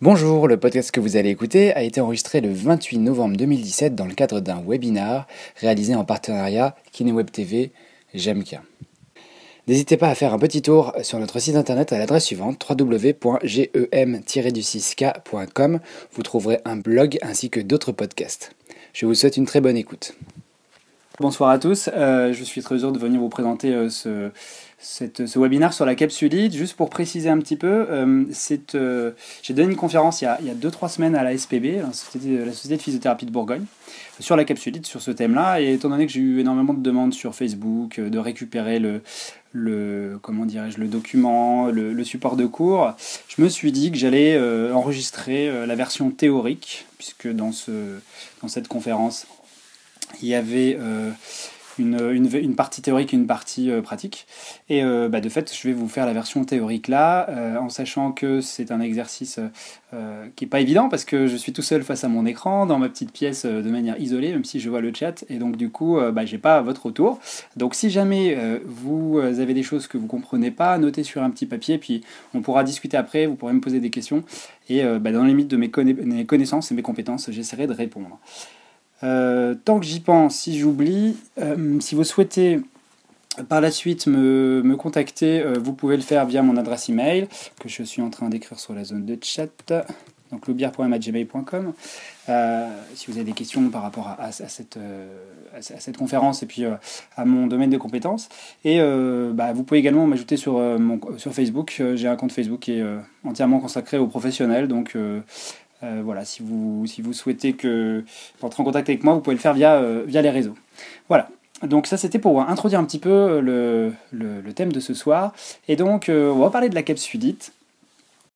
Bonjour, le podcast que vous allez écouter a été enregistré le 28 novembre 2017 dans le cadre d'un webinar réalisé en partenariat KineWeb TV Jemka. N'hésitez pas à faire un petit tour sur notre site internet à l'adresse suivante www.gem-du6k.com. Vous trouverez un blog ainsi que d'autres podcasts. Je vous souhaite une très bonne écoute. Bonsoir à tous, euh, je suis très heureux de venir vous présenter euh, ce, ce webinaire sur la capsulite. Juste pour préciser un petit peu, euh, j'ai donné une conférence il y a 2-3 semaines à la SPB, la Société, de Physiothérapie de Bourgogne, sur la capsulite, sur ce thème-là. Et étant donné que j'ai eu énormément de demandes sur Facebook, de récupérer le, comment le document, le, support de cours, je me suis dit que j'allais enregistrer la version théorique, puisque dans, ce, dans cette conférence, il y avait euh, une, une, partie théorique et une partie euh, pratique. Et euh, bah, de fait, je vais vous faire la version théorique là, en sachant que c'est un exercice qui n'est pas évident parce que je suis tout seul face à mon écran, dans ma petite pièce de manière isolée, même si je vois le chat. Et donc, du coup, bah, je n'ai pas votre retour. Donc, si jamais vous avez des choses que vous ne comprenez pas, notez sur un petit papier, puis on pourra discuter après, vous pourrez me poser des questions. Et bah, dans les limites de mes connaissances et mes compétences, j'essaierai de répondre. Euh, tant que j'y pense, si j'oublie, euh, si vous souhaitez par la suite me, contacter, euh, vous pouvez le faire via mon adresse email que je suis en train d'écrire sur la zone de chat. Donc loubière.gmail.com si vous avez des questions par rapport à, cette, conférence et puis à mon domaine de compétences. Et bah, vous pouvez également m'ajouter sur, sur Facebook. J'ai un compte Facebook qui est entièrement consacré aux professionnels. Donc euh, voilà, si vous, souhaitez que, entrer en contact avec moi, vous pouvez le faire via, euh, via les réseaux. Voilà. Donc ça c'était pour introduire un petit peu euh, le, le, thème de ce soir. Et donc on va parler de la capsulite.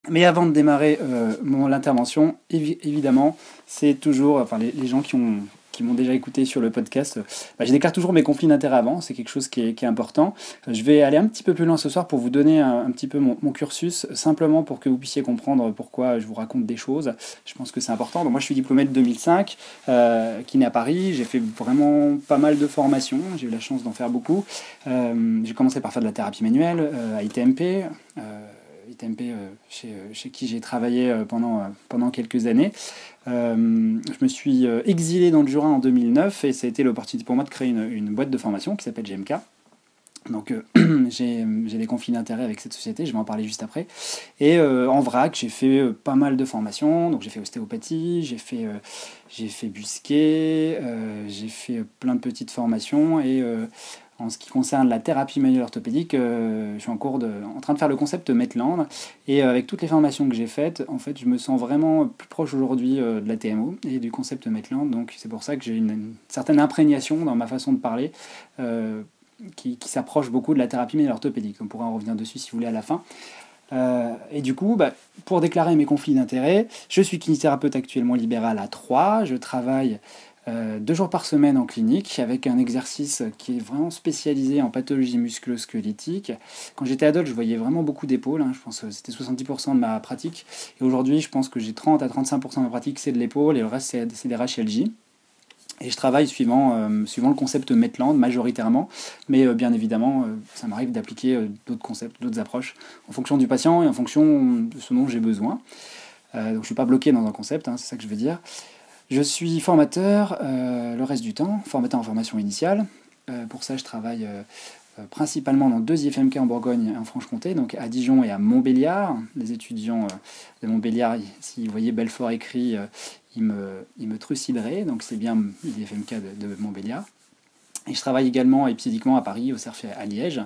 Mais avant de démarrer mon l'intervention, évidemment, c'est toujours, enfin les, gens qui ont, qui m'ont déjà écouté sur le podcast, bah, je déclare toujours mes conflits d'intérêts avant, c'est quelque chose qui est, important. Je vais aller un petit peu plus loin ce soir pour vous donner un, petit peu mon, cursus, simplement pour que vous puissiez comprendre pourquoi je vous raconte des choses. Je pense que c'est important. Donc moi je suis diplômé de 2005, euh, qui naît à Paris, j'ai fait vraiment pas mal de formations, j'ai eu la chance d'en faire beaucoup. Euh, j'ai commencé par faire de la thérapie manuelle euh, à ITMP. ITMP chez, chez, qui j'ai travaillé pendant, pendant quelques années. Euh, je me suis euh, exilé dans le Jura en 2009 et ça a été l'opportunité pour moi de créer une, boîte de formation qui s'appelle GMK. Donc euh, j'ai des conflits d'intérêts avec cette société, je vais en parler juste après. Et en vrac, j'ai fait pas mal de formations. Donc j'ai fait ostéopathie, j'ai fait, j'ai fait busquet, j'ai fait plein de petites formations et en ce qui concerne la thérapie manuelle orthopédique, euh, je suis en cours de, en train de faire le concept Metland. Et euh, avec toutes les formations que j'ai faites, en fait, je me sens vraiment plus proche aujourd'hui euh, de la TMO et du concept Metland. Donc c'est pour ça que j'ai une, certaine imprégnation dans ma façon de parler qui, s'approche beaucoup de la thérapie manuelle orthopédique. On pourra en revenir dessus si vous voulez à la fin. et du coup, bah, pour déclarer mes conflits d'intérêts, je suis kinésithérapeute actuellement libéral à 3. Je travaille euh, deux jours par semaine en clinique avec un exercice qui est vraiment spécialisé en pathologie musculo-squelettique. Quand j'étais adulte, je voyais vraiment beaucoup d'épaules, hein. je pense que c'était 70% de ma pratique. Et aujourd'hui, je pense que j'ai 30 à 35% de ma pratique, c'est de l'épaule et le reste, c'est des RHLJ. Et je travaille suivant, euh, suivant le concept Metland majoritairement, mais euh, bien évidemment, ça m'arrive d'appliquer d'autres concepts, d'autres approches en fonction du patient et en fonction de ce dont j'ai besoin. donc je ne suis pas bloqué dans un concept, hein, c'est ça que je veux dire. Je suis formateur euh, le reste du temps, formateur en formation initiale. Euh, pour ça, je travaille euh, principalement dans deux IFMK en Bourgogne et en Franche-Comté, donc à Dijon et à Montbéliard. Les étudiants de Montbéliard, si vous voyez Belfort écrit, ils me, ils trucideraient, donc c'est bien l'IFMK de, de Montbéliard. Et je travaille également épisodiquement à Paris, au CERF à Liège.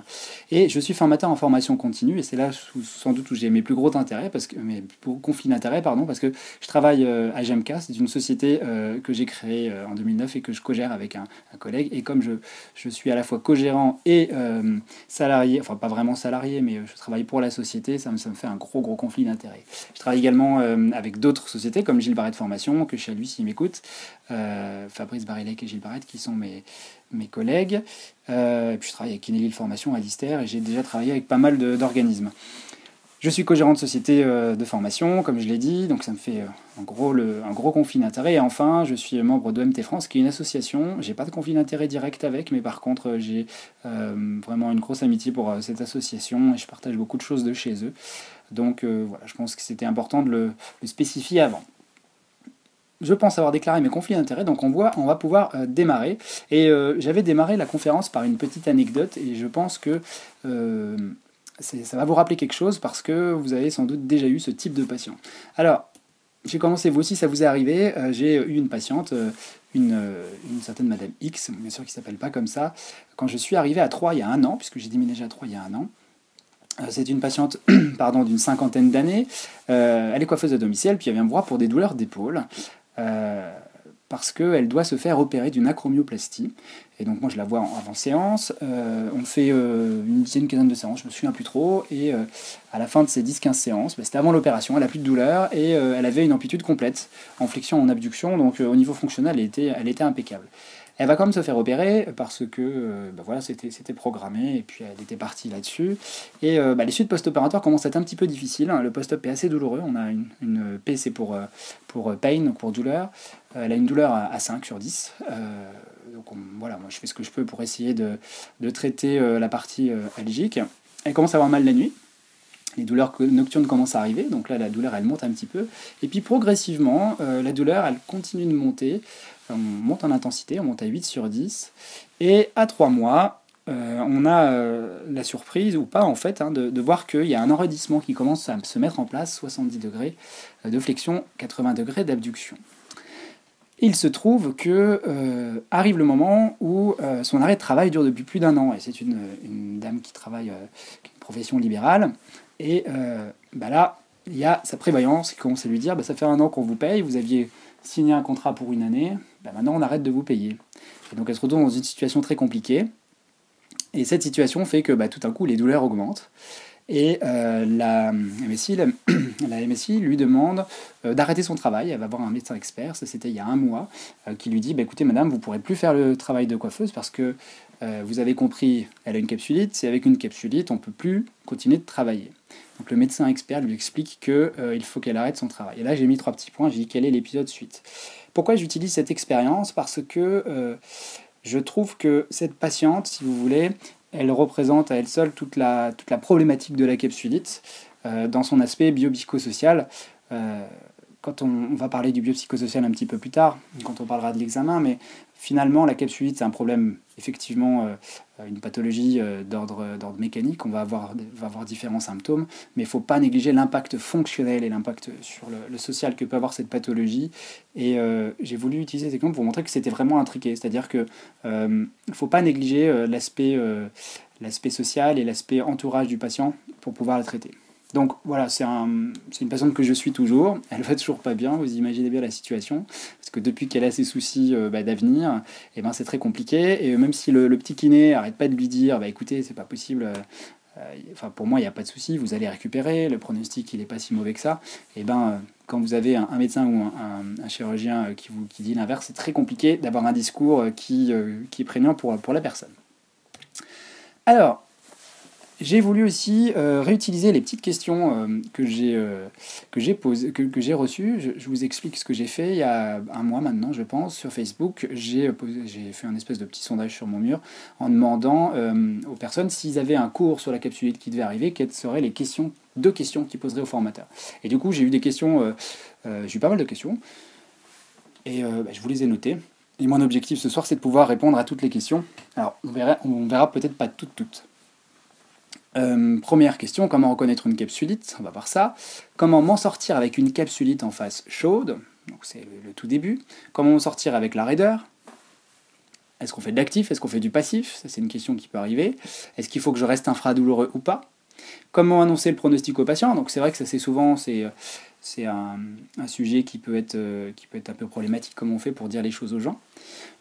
Et je suis formateur en formation continue, et c'est là sans doute où j'ai mes plus gros intérêts, parce que, mes conflits d'intérêts, pardon, parce que je travaille euh, à GMK, c'est une société euh, que j'ai créée euh, en 2009 et que je co-gère avec un, collègue. Et comme je, je, suis à la fois co-gérant et salarié, enfin pas vraiment salarié, mais je travaille pour la société, ça me, ça me fait un gros gros conflit d'intérêts. Je travaille également avec d'autres sociétés, comme Gilles Barrette Formation, que chez lui s'il m'écoute, Fabrice Barilec et Gilles Barrette, qui sont mes mes collègues. Euh, puis je travaille avec Kinelil Formation à Lister et j'ai déjà travaillé avec pas mal d'organismes. Je suis co-gérant de société euh, de formation, comme je l'ai dit, donc ça me fait euh, un gros conflit d'intérêt. Et enfin, je suis membre d'OMT France, qui est une association. J'ai pas de conflit d'intérêt direct avec, mais par contre, j'ai vraiment une grosse amitié pour cette association et je partage beaucoup de choses de chez eux. Donc voilà, je pense que c'était important de le, spécifier avant je pense avoir déclaré mes conflits d'intérêts, donc on, voit, on va pouvoir démarrer. Et j'avais démarré la conférence par une petite anecdote, et je pense que ça va vous rappeler quelque chose parce que vous avez sans doute déjà eu ce type de patient. Alors, j'ai commencé, vous aussi, ça vous est arrivé. Euh, j'ai eu une patiente, euh, une, euh, certaine Madame X, bien sûr qui s'appelle pas comme ça, quand je suis arrivé à Troyes il y a un an, puisque j'ai déménagé à Troyes il y a un an. C'est une patiente pardon, d'une cinquantaine d'années. elle est coiffeuse à domicile, puis elle vient me voir pour des douleurs d'épaule parce qu'elle doit se faire opérer d'une acromioplastie. Et donc moi je la vois avant séance, euh, on fait euh, une dizaine, quinzaine de séances, je me souviens plus trop, et euh, à la fin de ces 10-15 séances, bah, c'était avant l'opération, elle a plus de douleur, et elle avait une amplitude complète, en flexion, en abduction, donc au niveau fonctionnel, elle était impeccable. Elle va quand même se faire opérer parce que euh, bah voilà, c'était, programmé et puis elle était partie là-dessus. Et euh, bah, les suites post-opératoires commencent à être un petit peu difficiles. Hein. Le post-op est assez douloureux. On a une, une P, c'est pour, euh, pour pain, pour douleur. elle a une douleur à, 5 sur 10. donc voilà, moi je fais ce que je peux pour essayer de, de traiter la partie algique. Elle commence à avoir mal la nuit les douleurs nocturnes commencent à arriver, donc là la douleur elle monte un petit peu, et puis progressivement la douleur elle continue de monter on monte en intensité, on monte à 8 sur 10. Et à 3 mois, euh, on a euh, la surprise, ou pas en fait, hein, de, voir qu'il y a un enraidissement qui commence à se mettre en place, 70 degrés euh, de flexion, 80 degrés d'abduction. Il se trouve que arrive le moment où son arrêt de travail dure depuis plus d'un an, et c'est une, dame qui travaille, qui une profession libérale, et bah là, il y a sa prévoyance qui commence à lui dire, bah, ça fait un an qu'on vous paye, vous aviez signé un contrat pour une année, bah, maintenant on arrête de vous payer. Et donc elle se retrouve dans une situation très compliquée. Et cette situation fait que bah, tout d'un coup les douleurs augmentent. Et euh, la, MSI, la, MSI lui demande euh, d'arrêter son travail. Elle va voir un médecin expert, c'était il y a un mois, euh, qui lui dit bah, écoutez, madame, vous ne pourrez plus faire le travail de coiffeuse parce que vous avez compris, elle a une capsulite. C'est avec une capsulite, on ne peut plus continuer de travailler. Donc le médecin expert lui explique qu'il faut qu'elle arrête son travail. Et là, j'ai mis trois petits points. J'ai dit quel est l'épisode suite? Pourquoi j'utilise cette expérience? Parce que euh, je trouve que cette patiente, si vous voulez, elle représente à elle seule toute la, problématique de la capsulite euh, dans son aspect biopsychosocial. Euh, quand on, va parler du biopsychosocial un petit peu plus tard, quand on parlera de l'examen, mais finalement, la capsulite, c'est un problème, effectivement, euh, une pathologie euh, d'ordre mécanique. On va avoir, différents symptômes, mais il ne faut pas négliger l'impact fonctionnel et l'impact sur le, social que peut avoir cette pathologie. Et euh, j'ai voulu utiliser cet exemple pour montrer que c'était vraiment intriqué. C'est-à-dire qu'il ne faut pas négliger l'aspect l'aspect social et l'aspect entourage du patient pour pouvoir la traiter. Donc voilà, c'est un, une patiente que je suis toujours. Elle va toujours pas bien, vous imaginez bien la situation. Parce que depuis qu'elle a ses soucis euh, bah, d'avenir, eh ben, c'est très compliqué. Et même si le, petit kiné arrête pas de lui dire bah, écoutez, c'est pas possible, euh, euh, enfin, pour moi, il n'y a pas de souci, vous allez récupérer, le pronostic, il n'est pas si mauvais que ça. Et eh ben, quand vous avez un, médecin ou un, chirurgien qui vous qui dit l'inverse, c'est très compliqué d'avoir un discours qui, qui est prégnant pour, pour la personne. Alors, j'ai voulu aussi euh, réutiliser les petites questions euh, que j'ai euh, que j'ai posées, que, que j'ai reçues. Je, vous explique ce que j'ai fait il y a un mois maintenant, je pense, sur Facebook. J'ai j'ai fait un espèce de petit sondage sur mon mur en demandant aux personnes s'ils avaient un cours sur la capsulite qui devait arriver, quelles seraient les questions, deux questions qu'ils poseraient au formateur. Et du coup, j'ai eu des questions, j'ai eu pas mal de questions, et bah, je vous les ai notées. Et mon objectif ce soir, c'est de pouvoir répondre à toutes les questions. Alors, on verra, on verra peut-être pas toutes, toutes. Euh, première question, comment reconnaître une capsulite? On va voir ça. Comment m'en sortir avec une capsulite en face chaude? Donc c'est le, tout début. Comment m'en sortir avec la raideur? Est-ce qu'on fait de l'actif? Est-ce qu'on fait du passif? C'est une question qui peut arriver. Est-ce qu'il faut que je reste infradouloureux ou pas? Comment annoncer le pronostic au patient? Donc c'est vrai que ça c'est souvent c'est un, sujet qui peut, être, euh, qui peut être un peu problématique, comment on fait pour dire les choses aux gens?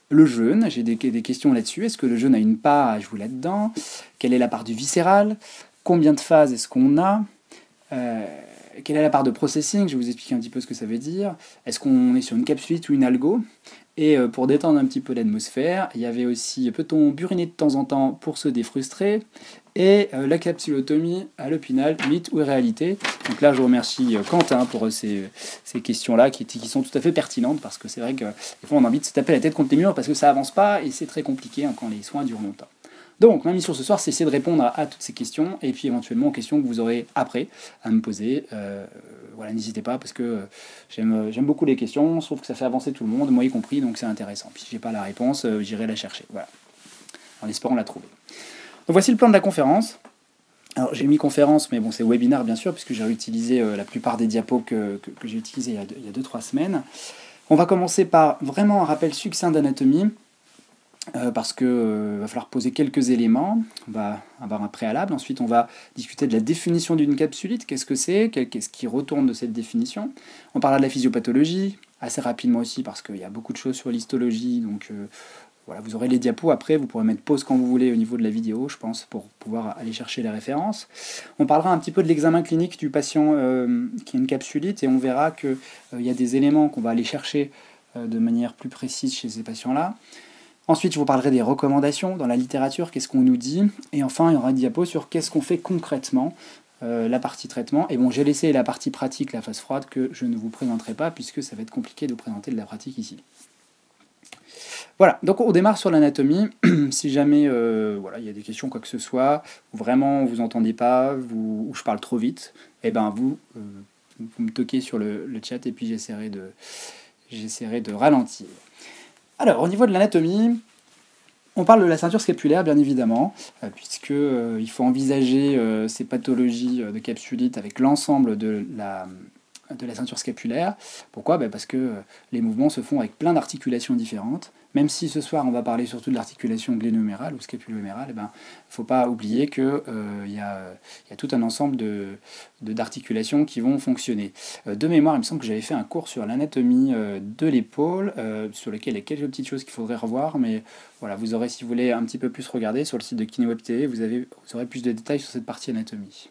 Le jeûne, j'ai des, questions là-dessus. Est-ce que le jeûne a une part à jouer là-dedans? Quelle est la part du viscéral? Combien de phases est-ce qu'on a? Euh, Quelle est la part de processing? Je vais vous expliquer un petit peu ce que ça veut dire. Est-ce qu'on est sur une capsulite ou une algo? Et euh, pour détendre un petit peu l'atmosphère, il y avait aussi peut-on buriner de temps en temps pour se défrustrer? Et euh, la capsulotomie à l'opinal, mythe ou réalité? Donc là, je remercie euh, Quentin pour euh, ces, ces questions-là qui, qui, sont tout à fait pertinentes parce que c'est vrai que des fois on a envie de se taper la tête contre les murs parce que ça avance pas et c'est très compliqué hein, quand les soins durent longtemps. Donc, ma mission ce soir, c'est essayer de répondre à, toutes ces questions et puis éventuellement aux questions que vous aurez après à me poser. Euh, voilà, n'hésitez pas parce que j'aime, beaucoup les questions, je trouve que ça fait avancer tout le monde, moi y compris, donc c'est intéressant. Puis si j'ai pas la réponse, j'irai la chercher. Voilà. En espérant la trouver. Donc voici le plan de la conférence. Alors j'ai mis conférence, mais bon c'est webinar bien sûr, puisque j'ai réutilisé la plupart des diapos que, j'ai utilisés il y a 2-3 semaines. On va commencer par vraiment un rappel succinct d'anatomie, euh, parce qu'il euh, va falloir poser quelques éléments. On va avoir un préalable. Ensuite, on va discuter de la définition d'une capsulite. Qu'est-ce que c'est? Qu'est-ce qui retourne de cette définition? On parlera de la physiopathologie, assez rapidement aussi, parce qu'il y a beaucoup de choses sur l'histologie. Donc euh, voilà, vous aurez les diapos après. Vous pourrez mettre pause quand vous voulez au niveau de la vidéo, je pense, pour pouvoir aller chercher les références. On parlera un petit peu de l'examen clinique du patient qui a une capsulite et on verra qu'il y a des éléments qu'on va aller chercher de manière plus précise chez ces patients-là. Ensuite, je vous parlerai des recommandations dans la littérature, qu'est-ce qu'on nous dit. Et enfin, il y aura un diapo sur qu'est-ce qu'on fait concrètement, euh, la partie traitement. Et bon, j'ai laissé la partie pratique, la phase froide, que je ne vous présenterai pas, puisque ça va être compliqué de présenter de la pratique ici. Voilà, donc on démarre sur l'anatomie. si jamais euh, voilà, il y a des questions, quoi que ce soit, ou vraiment vous entendez pas, ou je parle trop vite, eh ben vous, euh, me toquez sur le, chat et puis j'essaierai de ralentir. Alors, au niveau de l'anatomie, on parle de la ceinture scapulaire, bien évidemment, euh, puisqu'il euh, faut envisager euh, ces pathologies de capsulite avec l'ensemble de la, de la ceinture scapulaire. Pourquoi? Ben, Parce que les mouvements se font avec plein d'articulations différentes. Même si ce soir on va parler surtout de l'articulation glénomérale ou scapulo-humérale, il eh ben, ne faut pas oublier qu'il euh, y, a, tout un ensemble d'articulations de, qui vont fonctionner. Euh, de mémoire, il me semble que j'avais fait un cours sur l'anatomie euh, de l'épaule, sur lequel il y a quelques petites choses qu'il faudrait revoir, mais voilà, vous aurez, si vous voulez un petit peu plus regarder, sur le site de KineWeb TV, vous, vous aurez plus de détails sur cette partie anatomie.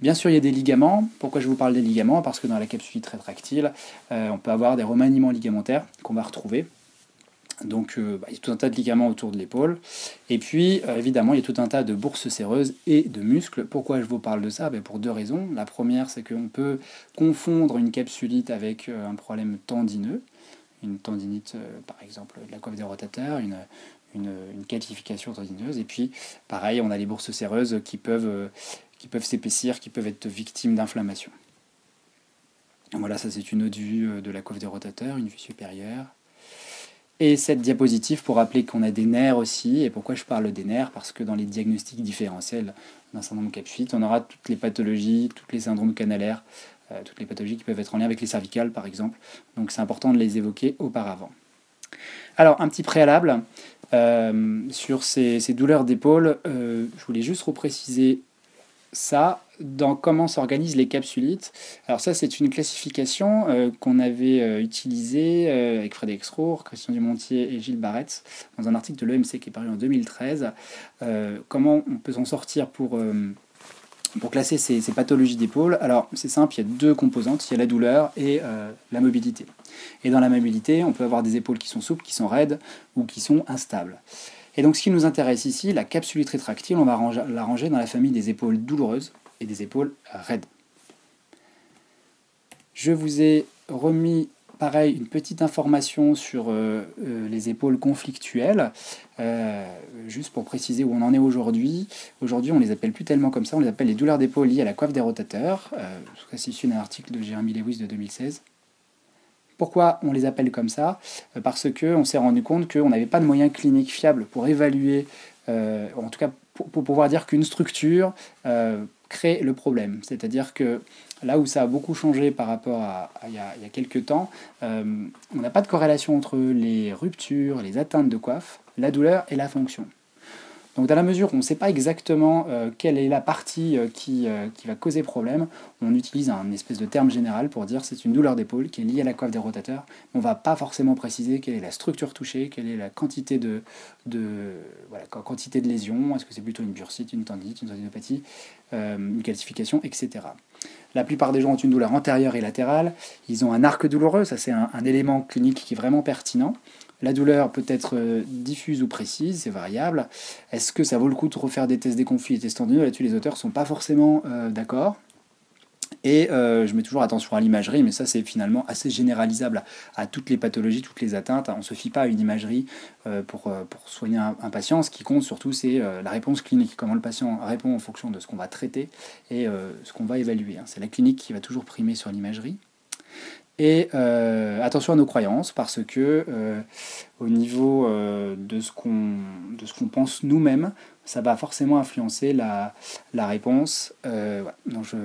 Bien sûr, il y a des ligaments. Pourquoi je vous parle des ligaments? Parce que dans la capsule rétractile, on peut avoir des remaniements ligamentaires qu'on va retrouver. Donc euh, bah, il y a tout un tas de ligaments autour de l'épaule. Et puis euh, évidemment, il y a tout un tas de bourses séreuses et de muscles. Pourquoi je vous parle de ça? Ben, Pour deux raisons. La première, c'est qu'on peut confondre une capsulite avec euh, un problème tendineux. Une tendinite, par exemple, de la coiffe des rotateurs, une, une, calcification tendineuse. Et puis, pareil, on a les bourses séreuses qui peuvent, qui peuvent s'épaissir, qui peuvent être victimes d'inflammation. Voilà, ça c'est une vue de la coiffe des rotateurs, une vue supérieure. Et cette diapositive pour rappeler qu'on a des nerfs aussi. Et pourquoi je parle des nerfs Parce que dans les diagnostics différentiels d'un syndrome capsuite, on aura toutes les pathologies, tous les syndromes canalaires, euh, toutes les pathologies qui peuvent être en lien avec les cervicales par exemple. Donc c'est important de les évoquer auparavant. Alors un petit préalable euh, sur ces, douleurs d'épaule, euh, je voulais juste repréciser ça dans comment s'organisent les capsulites. Alors ça, c'est une classification euh, qu'on avait euh, utilisée euh, avec Frédéric Roure, Christian Dumontier et Gilles Barretz dans un article de l'OMC qui est paru en 2013. comment on peut s'en sortir pour, classer ces, ces pathologies d'épaule? Alors c'est simple, il y a deux composantes, il y a la douleur et la mobilité. Et dans la mobilité, on peut avoir des épaules qui sont souples, qui sont raides ou qui sont instables. Et donc ce qui nous intéresse ici, la capsulite rétractile, on va la ranger dans la famille des épaules douloureuses et des épaules raides. Je vous ai remis pareil une petite information sur euh, euh, les épaules conflictuelles, euh, juste pour préciser où on en est aujourd'hui. Aujourd'hui, on les appelle plus tellement comme ça, on les appelle les douleurs d'épaule liées à la coiffe des rotateurs. c'est issu d'un article de Jeremy Lewis de 2016. Pourquoi on les appelle comme ça? Parce qu'on s'est rendu compte qu'on n'avait pas de moyens cliniques fiables pour évaluer, en tout cas pour, pouvoir dire qu'une structure crée le problème. C'est-à-dire que là où ça a beaucoup changé par rapport à, il, y a, quelques temps, on n'a pas de corrélation entre les ruptures, les atteintes de coiffe, la douleur et la fonction. Donc dans la mesure où on ne sait pas exactement euh, quelle est la partie euh, qui, euh, qui, va causer problème, on utilise un espèce de terme général pour dire c'est une douleur d'épaule qui est liée à la coiffe des rotateurs. On ne va pas forcément préciser quelle est la structure touchée, quelle est la quantité de, de, voilà, quantité de lésion, est-ce que c'est plutôt une bursite, une tendinite, une tendinopathie, une calcification, etc. La plupart des gens ont une douleur antérieure et latérale, ils ont un arc douloureux, ça c'est un élément clinique qui est vraiment pertinent. La douleur peut être euh, diffuse ou précise, c'est variable. Est-ce que ça vaut le coup de refaire des tests des conflits et tests tendineux Là-dessus, les auteurs ne sont pas forcément euh, d'accord. Et euh, je mets toujours attention à l'imagerie, mais ça c'est finalement assez généralisable à, toutes les pathologies, toutes les atteintes. On ne se fie pas à une imagerie pour, pour, soigner un, patient. Ce qui compte surtout c'est la réponse clinique, comment le patient répond en fonction de ce qu'on va traiter et ce qu'on va évaluer. Hein. C'est la clinique qui va toujours primer sur l'imagerie. Et attention à nos croyances, parce que au niveau de ce qu'on pense nous-mêmes, ça va forcément influencer la, la réponse. Donc je,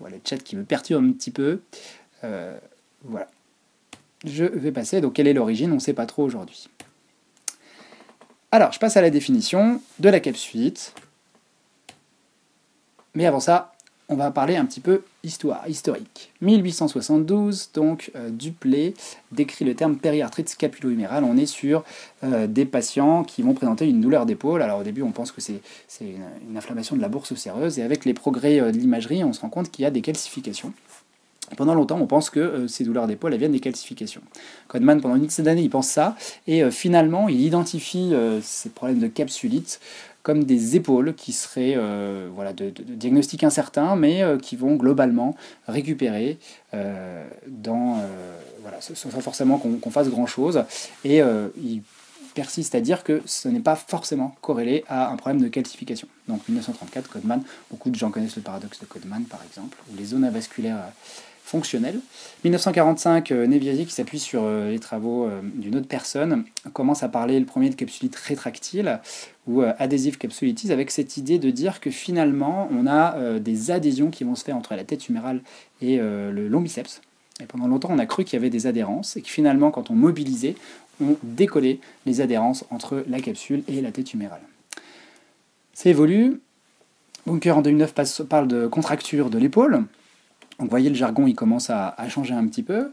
voilà, le chat qui me perturbe un petit peu. Euh, voilà. Je vais passer. Donc, quelle est l'origine? On ne sait pas trop aujourd'hui. Alors, je passe à la définition de la capsule. Mais avant ça, on va parler un petit peu histoire, historique. 1872, donc euh, Duplé décrit le terme périarthrite scapulo-humérale. On est sur euh, des patients qui vont présenter une douleur d'épaule. Alors au début, on pense que c'est une, inflammation de la bourse osséreuse, et avec les progrès euh, de l'imagerie, on se rend compte qu'il y a des calcifications. Pendant longtemps, on pense que ces douleurs d'épaule viennent des calcifications. Codman, pendant une dizaine d'années, il pense ça, et finalement, il identifie ces problèmes de capsulite comme des épaules qui seraient euh, voilà, de, diagnostic incertain, mais euh, qui vont globalement récupérer euh, sans forcément qu'on fasse grand-chose. Et il persiste à dire que ce n'est pas forcément corrélé à un problème de calcification. Donc 1934, Codman, beaucoup de gens connaissent le paradoxe de Codman par exemple, ou les zones avasculaires fonctionnel. 1945, euh, Neviasi, qui s'appuie sur euh, les travaux euh, d'une autre personne, commence à parler le premier de capsulite rétractile ou adhésive capsulitis avec cette idée de dire que finalement on a des adhésions qui vont se faire entre la tête humérale et le long biceps. Pendant longtemps on a cru qu'il y avait des adhérences et que finalement quand on mobilisait, on décollait les adhérences entre la capsule et la tête humérale. Ça évolue. Bunker en 2009 parle de contracture de l'épaule. Donc vous voyez, le jargon, il commence à, changer un petit peu.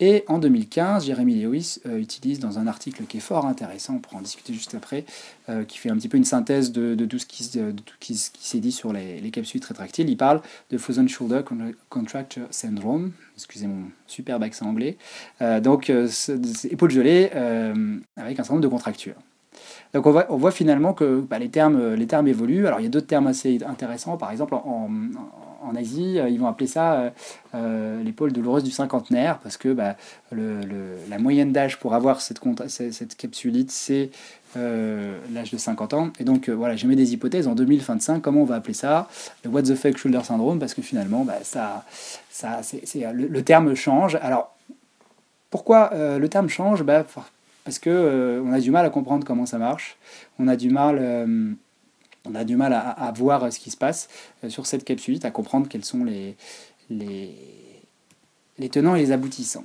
Et en 2015, Jérémy Lewis euh, utilise dans un article qui est fort intéressant, on pourra en discuter juste après, euh, qui fait un petit peu une synthèse de, tout ce qui, s'est dit sur les, capsules rétractiles. Il parle de Frozen Shoulder Contracture Syndrome, excusez mon superbe accent anglais, euh, donc épaules gelées avec un certain nombre de contractures. Donc on voit, finalement que bah, les, termes, évoluent. Alors il y a d'autres termes assez intéressants, par exemple en Asie, euh, ils vont appeler ça euh, euh, l'épaule douloureuse du cinquantenaire, parce que bah, la moyenne d'âge pour avoir cette, cette capsulite, c'est l'âge de 50 ans. Et donc voilà, j'ai mis des hypothèses. En 2025, comment on va appeler ça Le what the fuck shoulder syndrome, parce que finalement, bah, ça, ça, le, terme change. Alors, pourquoi le terme change? Bah, Parce que on a du mal à comprendre comment ça marche. On a du mal on a du mal à, voir ce qui se passe euh, sur cette capsule, à comprendre quels sont les, tenants et les aboutissants.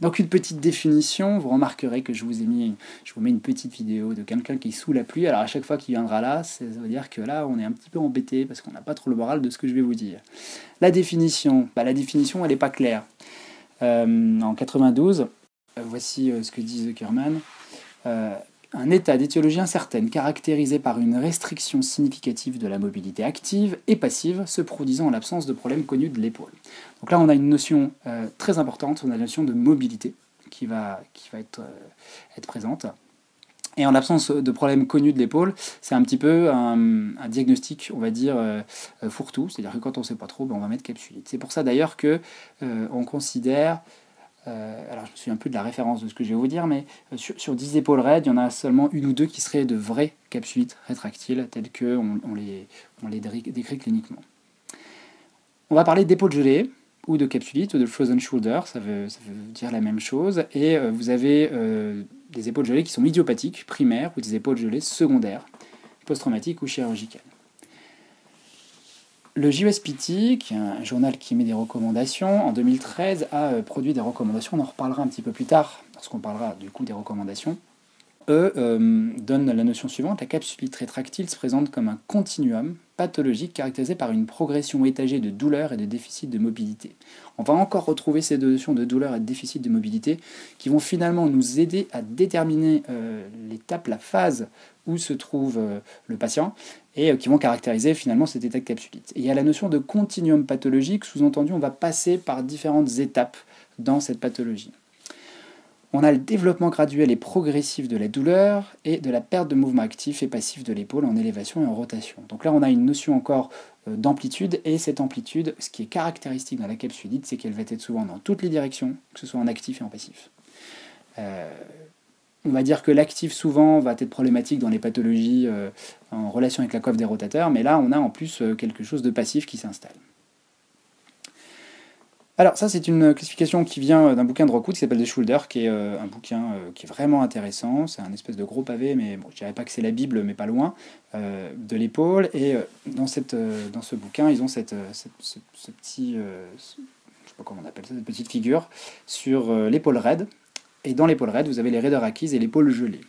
Donc une petite définition, vous remarquerez que je vous ai mis, je vous mets une petite vidéo de quelqu'un qui est sous la pluie. Alors à chaque fois qu'il viendra là, ça veut dire que là on est un petit peu embêté parce qu'on n'a pas trop le moral de ce que je vais vous dire. La définition, bah, la définition elle n'est pas claire. Euh, en 92, euh, voici ce que dit Zuckerman un état d'étiologie incertaine caractérisé par une restriction significative de la mobilité active et passive se produisant en l'absence de problèmes connus de l'épaule. Donc là, on a une notion euh, très importante, on a la notion de mobilité qui va, euh, être présente. Et en l'absence de problèmes connus de l'épaule, c'est un petit peu un, diagnostic, on va dire, euh, fourre-tout. C'est-à-dire que quand on ne sait pas trop, ben, on va mettre capsulite. C'est pour ça d'ailleurs que on considère euh, alors je me souviens peu de la référence de ce que je vais vous dire, mais euh, sur, 10 épaules raides, il y en a seulement une ou deux qui seraient de vraies capsulites rétractiles, telles qu'on on les, décrit cliniquement. On va parler d'épaules gelées, ou de capsulites, ou de frozen shoulder, ça veut, ça veut dire la même chose. Et euh, vous avez des épaules gelées qui sont idiopathiques, primaires, ou des épaules gelées secondaires, post-traumatiques ou chirurgicales. Le JUSPT, qui est un journal qui met des recommandations, en 2013 a euh, produit des recommandations, on en reparlera un petit peu plus tard, lorsqu'on parlera du coup des recommandations. Eux euh, donnent la notion suivante, la capsulite rétractile se présente comme un continuum pathologique caractérisé par une progression étagée de douleur et de déficit de mobilité. On va encore retrouver ces deux notions de douleur et de déficit de mobilité qui vont finalement nous aider à déterminer euh, l'étape, la phase où se trouve le patient et euh, qui vont caractériser finalement cet état de capsulite. Il y a la notion de continuum pathologique, sous-entendu on va passer par différentes étapes dans cette pathologie. On a le développement graduel et progressif de la douleur et de la perte de mouvement actif et passif de l'épaule en élévation et en rotation. Donc là, on a une notion encore euh, d'amplitude et cette amplitude, ce qui est caractéristique dans la capsulite, c'est qu'elle va être souvent dans toutes les directions, que ce soit en actif et en passif. Euh, on va dire que l'actif souvent va être problématique dans les pathologies euh, en relation avec la coiffe des rotateurs, mais là on a en plus quelque chose de passif qui s'installe. Alors ça c'est une classification qui vient d'un bouquin de Rockwood qui s'appelle The Shoulder, qui est euh, un bouquin euh, qui est vraiment intéressant. C'est un espèce de gros pavé, mais bon, je dirais pas que c'est la Bible, mais pas loin, euh, de l'épaule. Et dans, cette, ce bouquin, ils ont cette, ce, petit, je sais pas comment on appelle ça, cette petite figure sur l'épaule raide. Et dans l'épaule raide, vous avez les raideurs acquises et l'épaule gelée.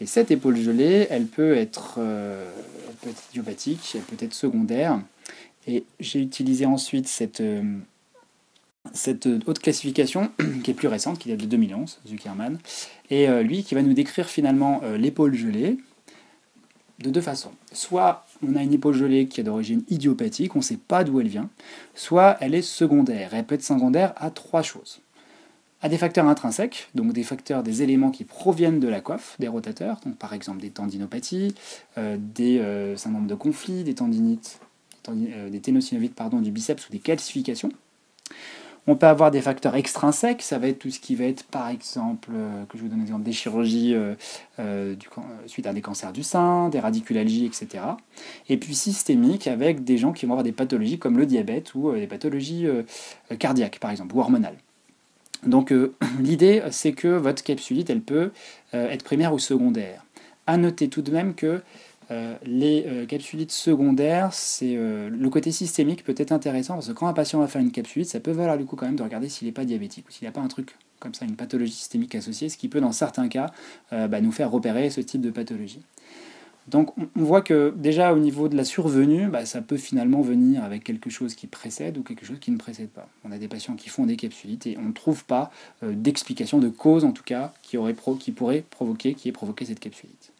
Et cette épaule gelée, peut être, elle peut être idiopathique, elle peut être secondaire. Et j'ai utilisé ensuite cette cette haute classification, qui est plus récente, qui date de 2011, Zuckerman, et euh, lui qui va nous décrire finalement euh, l'épaule gelée de deux façons. Soit on a une épaule gelée qui est d'origine idiopathique, on ne sait pas d'où elle vient, soit elle est secondaire. Elle peut être secondaire à trois choses. À des facteurs intrinsèques, donc des facteurs, des éléments qui proviennent de la coiffe, des rotateurs, donc par exemple des tendinopathies, euh, des syndromes de conflit, des tendinites, des ténosynovites pardon, du biceps ou des calcifications. On peut avoir des facteurs extrinsèques, ça va être tout ce qui va être par exemple, euh, que je vous donne un exemple, des chirurgies euh, euh, suite à des cancers du sein, des radiculalgies, etc. Et puis systémique avec des gens qui vont avoir des pathologies comme le diabète ou des pathologies cardiaques par exemple, ou hormonales. Donc l'idée c'est que votre capsulite elle peut être primaire ou secondaire. À noter tout de même que euh, les euh, capsulites secondaires, c'est euh, le côté systémique peut être intéressant parce que quand un patient va faire une capsulite, ça peut valoir le coup quand même de regarder s'il n'est pas diabétique ou s'il n'a pas un truc comme ça, une pathologie systémique associée, ce qui peut dans certains cas bah, nous faire repérer ce type de pathologie. Donc on voit que déjà au niveau de la survenue, bah, ça peut finalement venir avec quelque chose qui précède ou quelque chose qui ne précède pas. On a des patients qui font des capsulites et on ne trouve pas d'explication, de cause en tout cas, qui, qui pourrait provoquer, qui ait provoqué cette capsulite.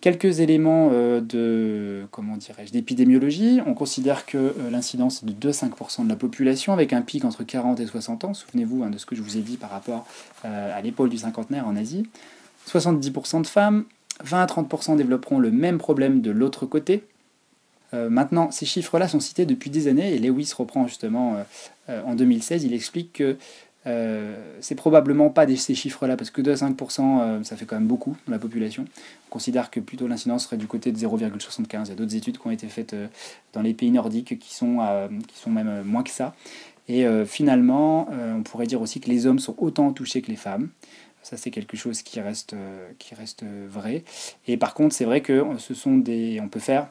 Quelques éléments euh, de comment dirais-je d'épidémiologie. On considère que euh, l'incidence est de 2-5% de la population, avec un pic entre 40 et 60 ans. Souvenez-vous hein, de ce que je vous ai dit par rapport euh, à l'épaule du cinquantenaire en Asie. 70% de femmes, 20 à 30% développeront le même problème de l'autre côté. maintenant, ces chiffres-là sont cités depuis des années et Lewis reprend justement en 2016. Il explique que euh, c'est probablement pas ces chiffres-là, parce que 2 à 5%, euh, ça fait quand même beaucoup dans la population. On considère que plutôt l'incidence serait du côté de 0,75. Il y a d'autres études qui ont été faites euh, dans les pays nordiques qui sont, qui sont même moins que ça. Et finalement, on pourrait dire aussi que les hommes sont autant touchés que les femmes. Ça, c'est quelque chose qui reste, qui reste vrai. Et par contre, c'est vrai que ce sont des, on peut faire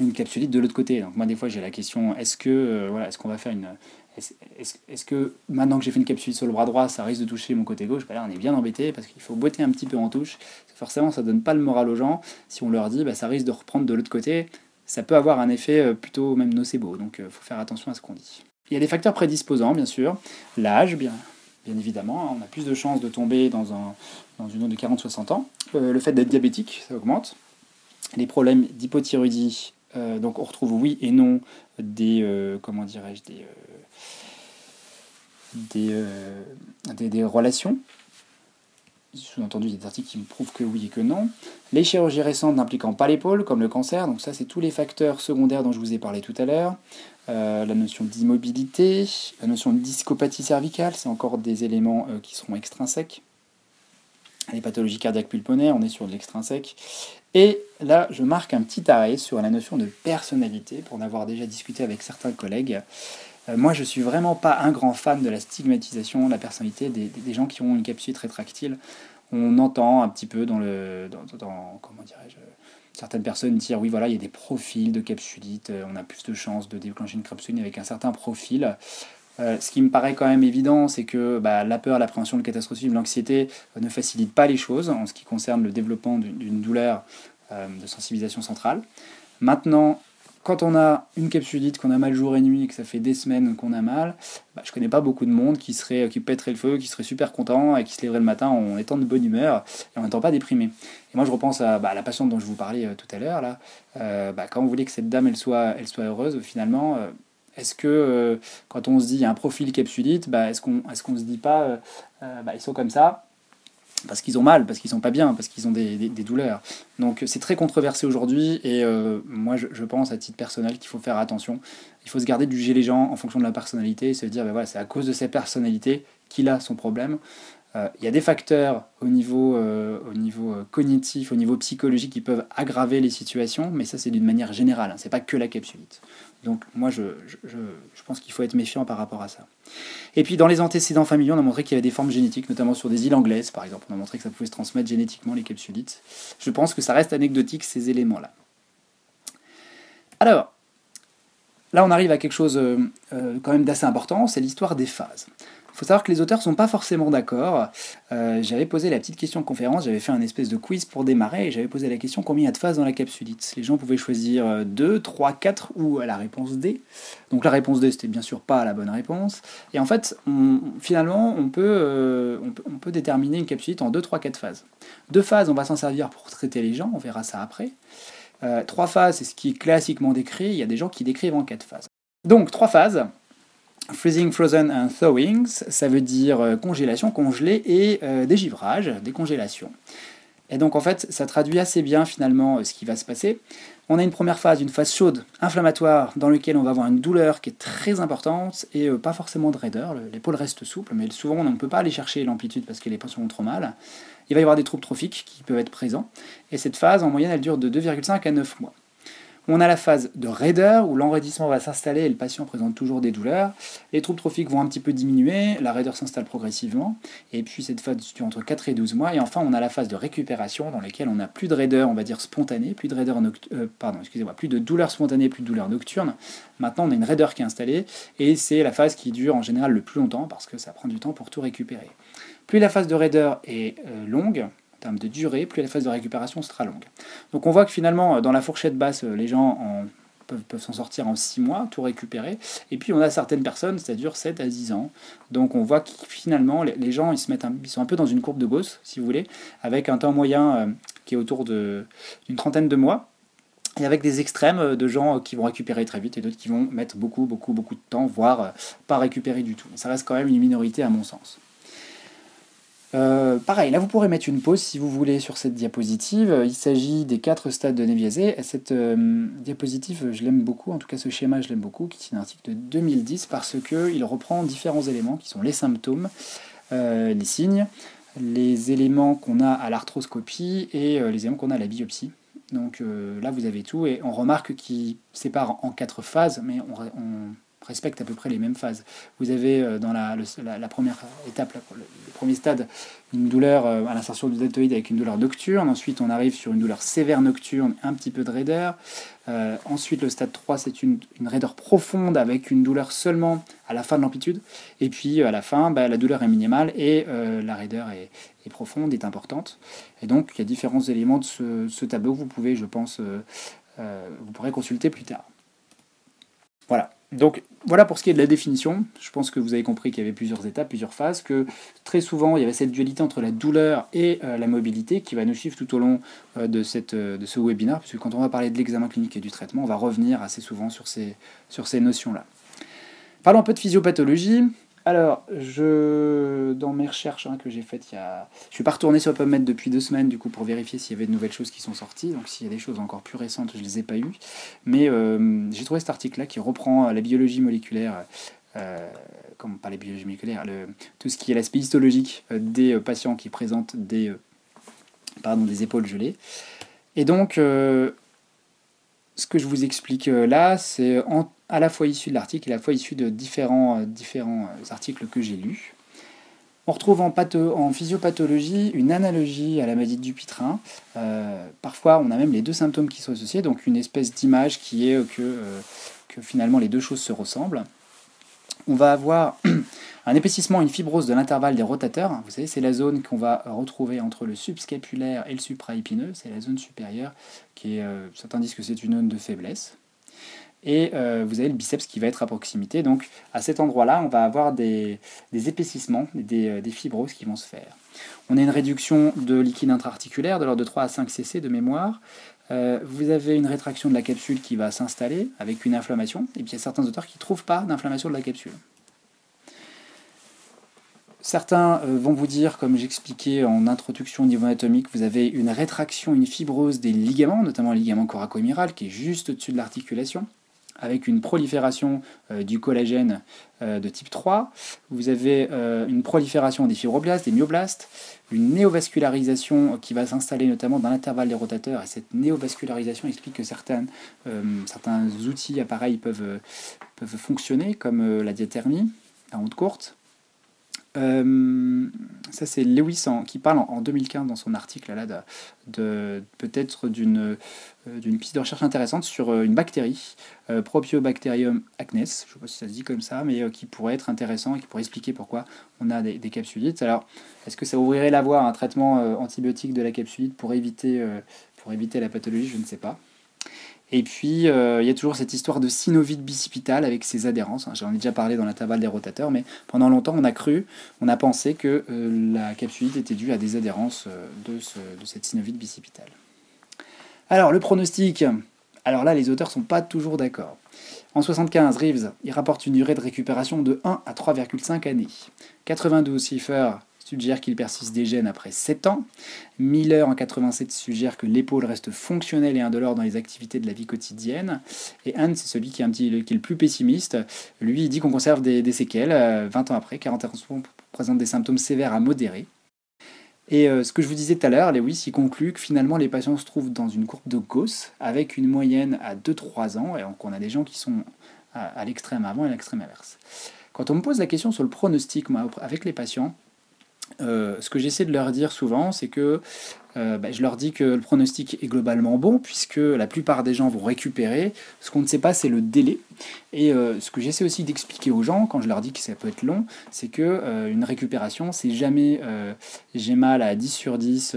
une capsulite de l'autre côté. Donc moi, des fois, j'ai la question est-ce que voilà, est-ce qu'on va faire une, est-ce que maintenant que j'ai fait une capsule sur le bras droit, ça risque de toucher mon côté gauche? Bah Là, on est bien embêté parce qu'il faut botter un petit peu en touche. Forcément, ça donne pas le moral aux gens. Si on leur dit, bah, ça risque de reprendre de l'autre côté, ça peut avoir un effet euh, plutôt même nocebo. Donc, il euh, faut faire attention à ce qu'on dit. Il y a des facteurs prédisposants, bien sûr. L'âge, bien, bien évidemment. Hein. On a plus de chances de tomber dans, un, dans une zone de 40-60 ans. Euh, le fait d'être diabétique, ça augmente. Les problèmes d'hypothyroïdie, donc on retrouve oui et non des, comment dirais-je, des euh, des, relations. Sous-entendu, des articles qui me prouvent que oui et que non. Les chirurgies récentes n'impliquant pas l'épaule, comme le cancer, donc ça c'est tous les facteurs secondaires dont je vous ai parlé tout à l'heure. Euh, la notion d'immobilité, la notion de discopathie cervicale, c'est encore des éléments euh, qui seront extrinsèques. Les pathologies cardiaques pulmonaires, on est sur de l'extrinsèque. Et là, je marque un petit arrêt sur la notion de personnalité, pour en avoir déjà discuté avec certains collègues. Euh, moi, je suis vraiment pas un grand fan de la stigmatisation de la personnalité des, gens qui ont une capsule rétractile. On entend un petit peu dans le. Dans, comment dirais-je Certaines personnes dire oui, voilà, il y a des profils de capsulites, euh, on a plus de chances de déclencher une capsuline avec un certain profil. Euh, ce qui me paraît quand même évident, c'est que bah, la peur, l'appréhension, le catastrophisme, l'anxiété ne facilitent pas les choses en ce qui concerne le développement d'une douleur de sensibilisation centrale. Maintenant, quand on a une capsulite, qu'on a mal jour et nuit et que ça fait des semaines qu'on a mal, bah, je connais pas beaucoup de monde qui serait qui pèterait le feu, qui serait super content et qui se lèverait le matin en étant de bonne humeur et en n'étant pas déprimé. Et moi je repense à bah, la patiente dont je vous parlais euh, tout à l'heure là. Euh, bah, quand on voulait que cette dame elle soit, elle soit heureuse, finalement, euh, Est-ce que quand on se dit il y a un profil capsulite, bah, est-ce qu'on est qu'on se dit pas bah, ils sont comme ça parce qu'ils ont mal, parce qu'ils sont pas bien, parce qu'ils ont des, douleurs. Donc c'est très controversé aujourd'hui et moi je, pense à titre personnel qu'il faut faire attention. Il faut se garder de juger les gens en fonction de la personnalité et se dire bah, voilà, c'est à cause de sa personnalité qu'il a son problème. Euh, il y a des facteurs au niveau, euh, au niveau euh, cognitif, au niveau psychologique qui peuvent aggraver les situations, mais ça c'est d'une manière générale, hein, c'est pas que la capsulite. Donc moi je, pense qu'il faut être méfiant par rapport à ça. Et puis dans les antécédents familiaux, on a montré qu'il y avait des formes génétiques, notamment sur des îles anglaises par exemple. On a montré que ça pouvait se transmettre génétiquement les capsulites. Je pense que ça reste anecdotique ces éléments-là. Alors, là on arrive à quelque chose quand même d'assez important, c'est l'histoire des phases. Il faut savoir que les auteurs sont pas forcément d'accord. Euh, j'avais posé la petite question de conférence, j'avais fait un espèce de quiz pour démarrer et j'avais posé la question combien il y a de phases dans la capsulite. Les gens pouvaient choisir 2, 3, 4 ou la réponse D. Donc la réponse D, c'était bien sûr pas la bonne réponse. Et en fait, finalement, on peut, euh, on peut, déterminer une capsulite en 2, 3, 4 phases. Deux phases, on va s'en servir pour traiter les gens, on verra ça après. Euh, trois phases, c'est ce qui est classiquement décrit. Il y a des gens qui décrivent en quatre phases. Donc, trois phases. Freezing, frozen and thawing, ça veut dire euh, congélation, congelé et euh, dégivrage, décongélation. Et donc en fait, ça traduit assez bien finalement euh, ce qui va se passer. On a une première phase, une phase chaude, inflammatoire, dans laquelle on va avoir une douleur qui est très importante et pas forcément de raideur. L'épaule reste souple, mais souvent on ne peut pas aller chercher l'amplitude parce que les ont trop mal. Il va y avoir des troubles trophiques qui peuvent être présents. Et cette phase, en moyenne, elle dure de 2,5 à 9 mois. On a la phase de raideur où l'enraidissement va s'installer et le patient présente toujours des douleurs. Les troubles trophiques vont un petit peu diminuer, la raideur s'installe progressivement. Et puis cette phase dure entre 4 et 12 mois. Et enfin, on a la phase de récupération dans laquelle on n'a plus de raideur, on va dire spontanée, plus de raideur euh, plus de douleur spontanée, plus de douleur nocturne. Maintenant, on a une raideur qui est installée et c'est la phase qui dure en général le plus longtemps parce que ça prend du temps pour tout récupérer. Plus la phase de raideur est euh, longue, de durée, plus la phase de récupération sera longue. Donc on voit que finalement, dans la fourchette basse, les gens peuvent, s'en sortir en 6 mois, tout récupérer. Et puis on a certaines personnes, ça dure 7 à 10 ans. Donc on voit que finalement, les gens, ils, se mettent sont un peu dans une courbe de Gauss, si vous voulez, avec un temps moyen euh, qui est autour d'une trentaine de mois. Et avec des extrêmes euh, de gens qui vont récupérer très vite et d'autres qui vont mettre beaucoup, beaucoup, beaucoup de temps, voire euh, pas récupérer du tout. Ça reste quand même une minorité à mon sens. Euh, pareil, là vous pourrez mettre une pause si vous voulez sur cette diapositive. Il s'agit des quatre stades de Neviazé. Cette euh, diapositive, je l'aime beaucoup, en tout cas ce schéma, je l'aime beaucoup, qui est un article de 2010 parce qu'il reprend différents éléments qui sont les symptômes, euh, les signes, les éléments qu'on a à l'arthroscopie et les éléments qu'on a à la biopsie. Donc là vous avez tout et on remarque qu'il sépare en quatre phases, mais on respecte à peu près les mêmes phases. Vous avez euh, dans la, première étape, le, premier stade, une douleur euh, à l'insertion du deltoïde avec une douleur nocturne. Ensuite, on arrive sur une douleur sévère nocturne, un petit peu de raideur. Euh, ensuite, le stade 3, c'est une, raideur profonde avec une douleur seulement à la fin de l'amplitude. Et puis, à la fin, bah, la douleur est minimale et la raideur est, profonde, est importante. Et donc, il y a différents éléments de ce tableau que vous pouvez, je pense, vous pourrez consulter plus tard. Voilà. Donc voilà pour ce qui est de la définition. Je pense que vous avez compris qu'il y avait plusieurs étapes, plusieurs phases, que très souvent il y avait cette dualité entre la douleur et euh, la mobilité qui va nous suivre tout au long euh, euh, de ce webinaire, puisque quand on va parler de l'examen clinique et du traitement, on va revenir assez souvent sur ces notions-là. Parlons un peu de physiopathologie. Alors, je, dans mes recherches hein, que j'ai faites, il y a... je ne suis pas retourné sur PubMed depuis deux semaines du coup pour vérifier s'il y avait de nouvelles choses qui sont sorties. Donc, s'il y a des choses encore plus récentes, je ne les ai pas eues. Mais euh, j'ai trouvé cet article-là qui reprend la biologie moléculaire, euh, comme pas la biologie moléculaire, tout ce qui est l'aspect histologique euh, des patients qui présentent des, pardon, des épaules gelées. Et donc, ce que je vous explique là, c'est en à la fois issu de l'article et à la fois issu de différents, euh, différents euh, articles que j'ai lus. On retrouve en, en, physiopathologie une analogie à la maladie du pitrin. Euh, parfois, on a même les deux symptômes qui sont associés, donc une espèce d'image qui est que, que finalement les deux choses se ressemblent. On va avoir un épaississement, une fibrose de l'intervalle des rotateurs. Vous savez, c'est la zone qu'on va retrouver entre le subscapulaire et le supraépineux. C'est la zone supérieure qui est, certains disent que c'est une zone de faiblesse et euh, vous avez le biceps qui va être à proximité. Donc à cet endroit-là, on va avoir des, épaississements, euh, des, fibroses qui vont se faire. On a une réduction de liquide intra-articulaire de l'ordre de 3 à 5 cc de mémoire. vous avez une rétraction de la capsule qui va s'installer avec une inflammation, et puis il y a certains auteurs qui ne trouvent pas d'inflammation de la capsule. Certains euh, vont vous dire, comme j'expliquais en introduction au niveau anatomique, vous avez une rétraction, une fibrose des ligaments, notamment le ligament coracomiral qui est juste au-dessus de l'articulation, avec une prolifération euh, du collagène euh, de type 3. Vous avez une prolifération des fibroblastes, des myoblastes, une néovascularisation qui va s'installer notamment dans l'intervalle des rotateurs. Et cette néovascularisation explique que certains, certains outils, appareils peuvent, peuvent fonctionner, comme la diathermie à onde courte. Euh, ça, c'est Lewis qui parle en, 2015 dans son article là, de, peut-être d'une euh, d'une piste de recherche intéressante sur euh, une bactérie, Propiobacterium acnes, je ne sais pas si ça se dit comme ça, mais qui pourrait être intéressant et qui pourrait expliquer pourquoi on a des, des capsulites. Alors, est-ce que ça ouvrirait la voie à un traitement antibiotique de la capsulite pour éviter, pour éviter la pathologie? Je ne sais pas. Et puis, euh, il y a toujours cette histoire de synovite bicipital avec ses adhérences. J'en ai déjà parlé dans l'intervalle des rotateurs, mais pendant longtemps, on a cru, on a pensé que euh, la capsulite était due à des adhérences euh, de, cette synovite bicipitale. Alors, le pronostic. Alors là, les auteurs sont pas toujours d'accord. En 75, Reeves, il rapporte une durée de récupération de 1 à 3,5 années. 92, Schiffer, suggère qu'il persiste des gènes après 7 ans. Miller en 87 suggère que l'épaule reste fonctionnelle et indolore dans les activités de la vie quotidienne. Et Hans, c'est celui qui est, le plus pessimiste. Lui, il dit qu'on conserve des, séquelles 20 euh, ans après. 41% présentent des symptômes sévères à modérés. Et euh, ce que je vous disais tout à l'heure, Lewis, il conclut que finalement les patients se trouvent dans une courbe de Gauss avec une moyenne à 2-3 ans. Et donc on a des gens qui sont à, l'extrême avant et à l'extrême inverse. Quand on me pose la question sur le pronostic avec les patients, euh, ce que j'essaie de leur dire souvent, c'est que euh, bah, je leur dis que le pronostic est globalement bon, puisque la plupart des gens vont récupérer. Ce qu'on ne sait pas, c'est le délai. Et euh, ce que j'essaie aussi d'expliquer aux gens, quand je leur dis que ça peut être long, c'est que une récupération, c'est jamais j'ai mal à 10 sur 10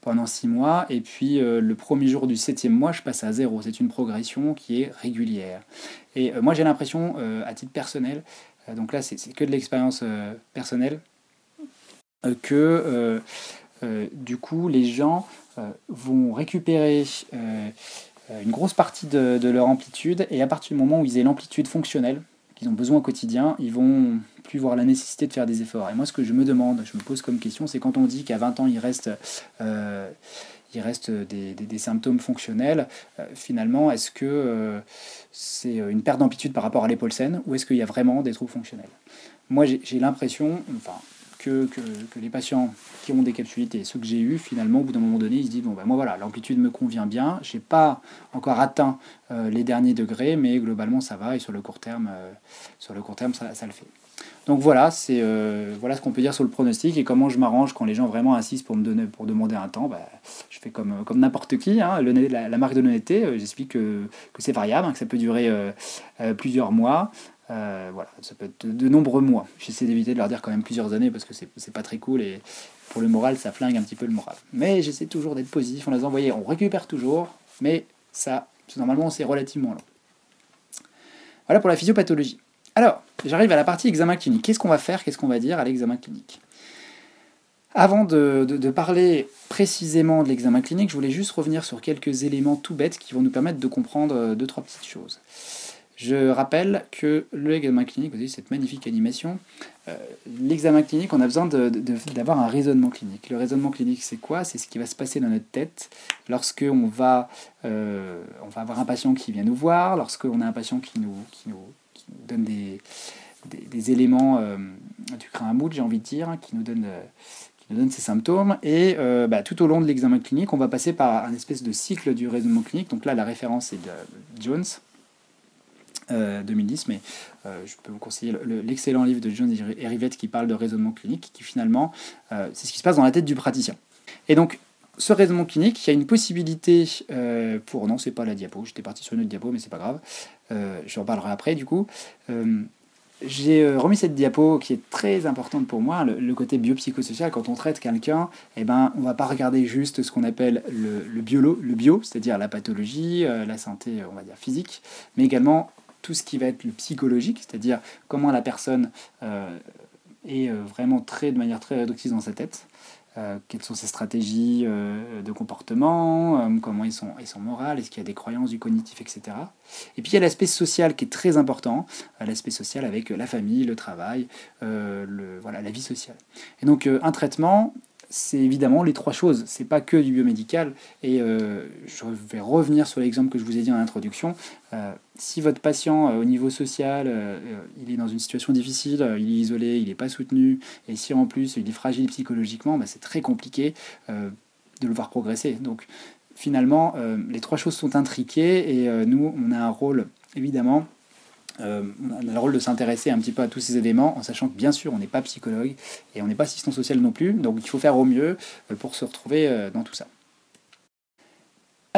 pendant 6 mois, et puis le premier jour du septième mois, je passe à zéro. C'est une progression qui est régulière. Et moi, j'ai l'impression, à titre personnel, donc là, c'est que de l'expérience personnelle, que euh, euh, du coup les gens vont récupérer une grosse partie de, leur amplitude et à partir du moment où ils aient l'amplitude fonctionnelle qu'ils ont besoin au quotidien, ils vont plus voir la nécessité de faire des efforts. Et moi, ce que je me demande, je me pose comme question, c'est quand on dit qu'à 20 ans, il reste, il reste des, des, symptômes fonctionnels, finalement, est-ce que c'est une perte d'amplitude par rapport à l'épaule saine ou est-ce qu'il y a vraiment des troubles fonctionnels? Moi, j'ai l'impression, enfin, que, les patients qui ont des capsulités, ceux que j'ai eu finalement, au bout d'un moment donné, ils se disent bon ben moi voilà, l'amplitude me convient bien, j'ai pas encore atteint euh, les derniers degrés, mais globalement ça va et sur le court terme, euh, sur le court terme ça, le fait. Donc voilà, c'est euh, voilà ce qu'on peut dire sur le pronostic et comment je m'arrange quand les gens vraiment insistent pour me donner, pour demander un temps. Bah, je fais comme, comme n'importe qui. Hein, la, marque de l'honnêteté, j'explique que, que c'est variable, hein, que ça peut durer plusieurs mois. Euh, voilà, ça peut être de, nombreux mois. J'essaie d'éviter de leur dire quand même plusieurs années parce que c'est pas très cool et pour le moral, ça flingue un petit peu le moral. Mais j'essaie toujours d'être positif en les envoyant. On récupère toujours, mais ça, normalement, c'est relativement long. Voilà pour la physiopathologie. Alors, j'arrive à la partie examen clinique. Qu'est-ce qu'on va faire? Qu'est-ce qu'on va dire à l'examen clinique? Avant de, de, parler précisément de l'examen clinique, je voulais juste revenir sur quelques éléments tout bêtes qui vont nous permettre de comprendre euh, deux, trois petites choses. Je rappelle que l'examen clinique, vous voyez cette magnifique animation, euh, l'examen clinique, on a besoin d'avoir un raisonnement clinique. Le raisonnement clinique, c'est quoi? C'est ce qui va se passer dans notre tête lorsque on va, euh, on va avoir un patient qui vient nous voir, lorsqu'on a un patient qui nous, donne des, éléments euh, du crin à j'ai envie de dire, qui nous donne donne ses symptômes. Et bah, tout au long de l'examen clinique, on va passer par un espèce de cycle du raisonnement clinique. Donc là, la référence est de Jones. 2010, euh, mais euh, je peux vous conseiller l'excellent livre de John et qui parle de raisonnement clinique, qui finalement, euh, c'est ce qui se passe dans la tête du praticien. Et donc, ce raisonnement clinique, il y a une possibilité pour... Non, c'est pas la diapo, j'étais parti sur une autre diapo, mais c'est pas grave. je en parlerai après, du coup. j'ai remis cette diapo qui est très importante pour moi, le, côté biopsychosocial. Quand on traite quelqu'un, eh ben, on ne va pas regarder juste ce qu'on appelle le, le, le bio, c'est-à-dire la pathologie, la santé, on va dire physique, mais également tout ce qui va être le psychologique, c'est-à-dire comment la personne euh, est euh, vraiment très, de manière très réductive dans sa tête. quelles sont ses stratégies de comportement, comment ils sont, ils sont morales, est-ce qu'il y a des croyances du cognitif, etc. Et puis il y a l'aspect social qui est très important, l'aspect social avec la famille, le travail, voilà, la vie sociale. Et donc un traitement, c'est évidemment les trois choses. C'est pas que du biomédical. Et euh, je vais revenir sur l'exemple que je vous ai dit en introduction. Euh, si votre patient, euh, au niveau social, il est dans une situation difficile, il est isolé, il n'est pas soutenu, et si en plus il est fragile psychologiquement, bah, c'est très compliqué de le voir progresser. Donc finalement, les trois choses sont intriquées et nous, on a un rôle évidemment euh, on a le rôle de s'intéresser un petit peu à tous ces éléments, en sachant que bien sûr on n'est pas psychologue et on n'est pas assistant social non plus, donc il faut faire au mieux euh, pour se retrouver euh, dans tout ça.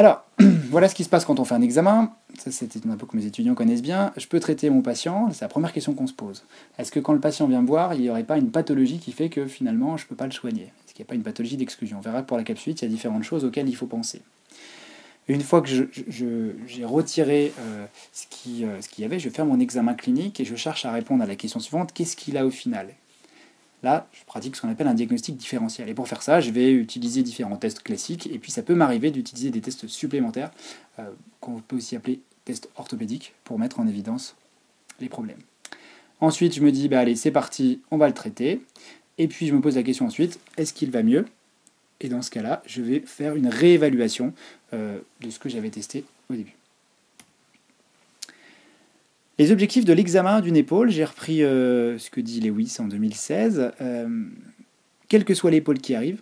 Alors, voilà ce qui se passe quand on fait un examen. Ça, c'est un peu que mes étudiants connaissent bien. Je peux traiter mon patient. C'est la première question qu'on se pose. Est-ce que quand le patient vient me voir, il n'y aurait pas une pathologie qui fait que finalement je ne peux pas le soigner? Est-ce qu'il n'y a pas une pathologie d'exclusion? On verra pour la capsule, il y a différentes choses auxquelles il faut penser. Une fois que j'ai retiré euh, ce qu'il euh, y avait, je faire mon examen clinique et je cherche à répondre à la question suivante, qu'est-ce qu'il a au final? Là, je pratique ce qu'on appelle un diagnostic différentiel. Et pour faire ça, je vais utiliser différents tests classiques, et puis ça peut m'arriver d'utiliser des tests supplémentaires, euh, qu'on peut aussi appeler tests orthopédiques, pour mettre en évidence les problèmes. Ensuite, je me dis, bah, allez, c'est parti, on va le traiter. Et puis je me pose la question ensuite, est-ce qu'il va mieux? Et dans ce cas-là, je vais faire une réévaluation euh, de ce que j'avais testé au début. Les objectifs de l'examen d'une épaule, j'ai repris euh, ce que dit Lewis en 2016. Euh, quelle que soit l'épaule qui arrive,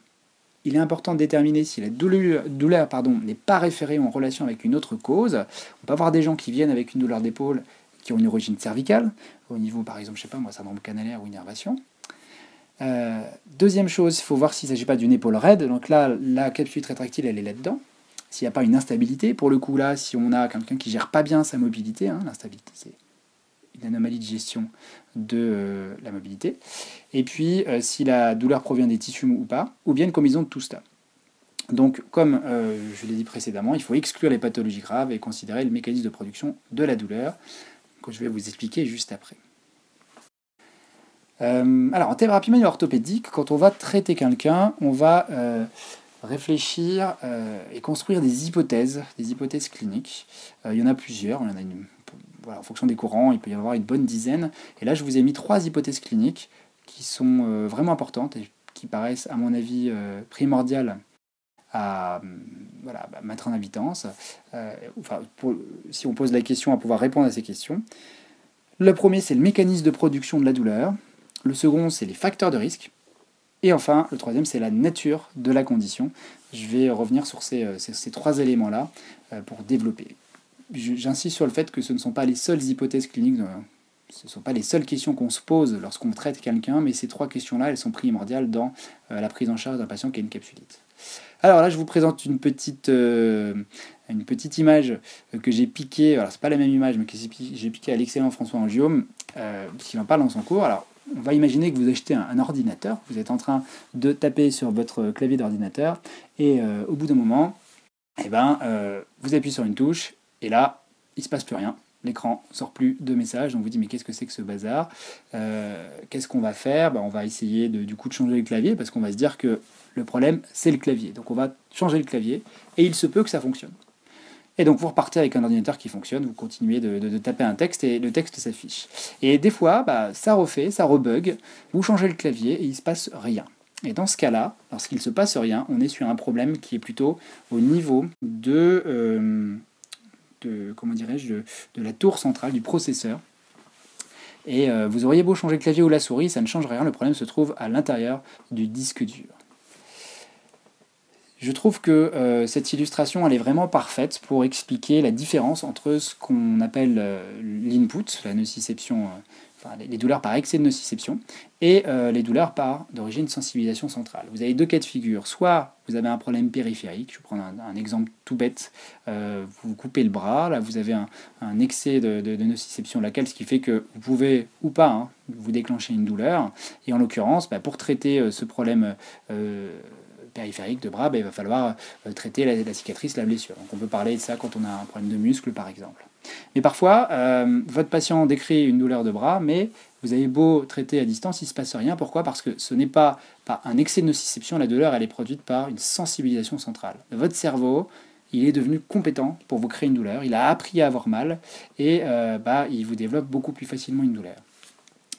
il est important de déterminer si la douleur, n'est pas référée en relation avec une autre cause. On peut avoir des gens qui viennent avec une douleur d'épaule qui ont une origine cervicale, au niveau par exemple, je sais pas moi, syndrome canalaire ou innervation. Euh, deuxième chose, il faut voir s'il ne s'agit pas d'une épaule raide. Donc là, la capsule rétractile, elle est là-dedans. S'il n'y a pas une instabilité, pour le coup là, si on a quelqu'un qui gère pas bien sa mobilité, hein, l'instabilité c'est une anomalie de gestion de euh, la mobilité. Et puis euh, si la douleur provient des tissus ou pas, ou bien une combinaison de tout cela. Donc comme je l'ai dit précédemment, il faut exclure les pathologies graves et considérer le mécanisme de production de la douleur, que je vais vous expliquer juste après. Euh, alors, en thérapie manuelle orthopédique, quand on va traiter quelqu'un, on va euh, réfléchir euh, et construire des hypothèses, des hypothèses cliniques. il y en a plusieurs, il y en a une, en fonction des courants, il peut y avoir une bonne dizaine. Et là, je vous ai mis trois hypothèses cliniques qui sont vraiment importantes et qui paraissent, à mon avis, primordiales à voilà, bah, mettre en évidence, enfin, si on pose la question, à pouvoir répondre à ces questions. Le premier, c'est le mécanisme de production de la douleur. Le second, c'est les facteurs de risque. Et enfin, le troisième, c'est la nature de la condition. Je vais revenir sur ces, euh, trois éléments-là euh, pour développer. J'insiste sur le fait que ce ne sont pas les seules hypothèses cliniques, ce ne sont pas les seules questions qu'on se pose lorsqu'on traite quelqu'un, mais ces trois questions-là, elles sont primordiales dans euh, la prise en charge d'un patient qui a une capsulite. Alors là, je vous présente une petite, une petite image que j'ai piquée, alors c'est pas la même image, mais que j'ai piquée à l'excellent François Angiome, qui en parle dans son cours. Alors, on va imaginer que vous achetez un, ordinateur, vous êtes en train de taper sur votre clavier d'ordinateur, et euh, au bout d'un moment, eh ben, euh, vous appuyez sur une touche, et là, il ne se passe plus rien. L'écran sort plus de messages, donc vous dites mais qu'est-ce que c'est que ce bazar euh, Qu'est-ce qu'on va faire ben, On va essayer de, du coup de changer le clavier parce qu'on va se dire que le problème c'est le clavier. Donc on va changer le clavier et il se peut que ça fonctionne. Et donc vous repartez avec un ordinateur qui fonctionne, vous continuez de, taper un texte et le texte s'affiche. Et des fois, bah, ça refait, ça rebug, vous changez le clavier et il ne se passe rien. Et dans ce cas-là, lorsqu'il ne se passe rien, on est sur un problème qui est plutôt au niveau de, euh, comment dirais-je, de, la tour centrale du processeur. Et euh, vous auriez beau changer le clavier ou la souris, ça ne change rien, le problème se trouve à l'intérieur du disque dur. Je trouve que euh, cette illustration elle est vraiment parfaite pour expliquer la différence entre ce qu'on appelle euh, l'input, la nociception, les douleurs par excès de nociception, et les douleurs par d'origine sensibilisation centrale. Vous avez deux cas de figure. Soit vous avez un problème périphérique, je vais prendre un, exemple tout bête, vous coupez le bras, là vous avez un, excès de, nociception laquelle, ce qui fait que vous pouvez ou pas hein, vous déclencher une douleur. Et en l'occurrence, bah, pour traiter ce problème périphérique de bras, ben, il va falloir euh, traiter la, cicatrice, la blessure. Donc on peut parler de ça quand on a un problème de muscle par exemple. Mais parfois, euh, votre patient décrit une douleur de bras, mais vous avez beau traiter à distance, il ne se passe rien. Pourquoi? Parce que ce n'est pas par un excès de nociception, la douleur, elle est produite par une sensibilisation centrale. Votre cerveau, il est devenu compétent pour vous créer une douleur, il a appris à avoir mal, et euh, bah, il vous développe beaucoup plus facilement une douleur.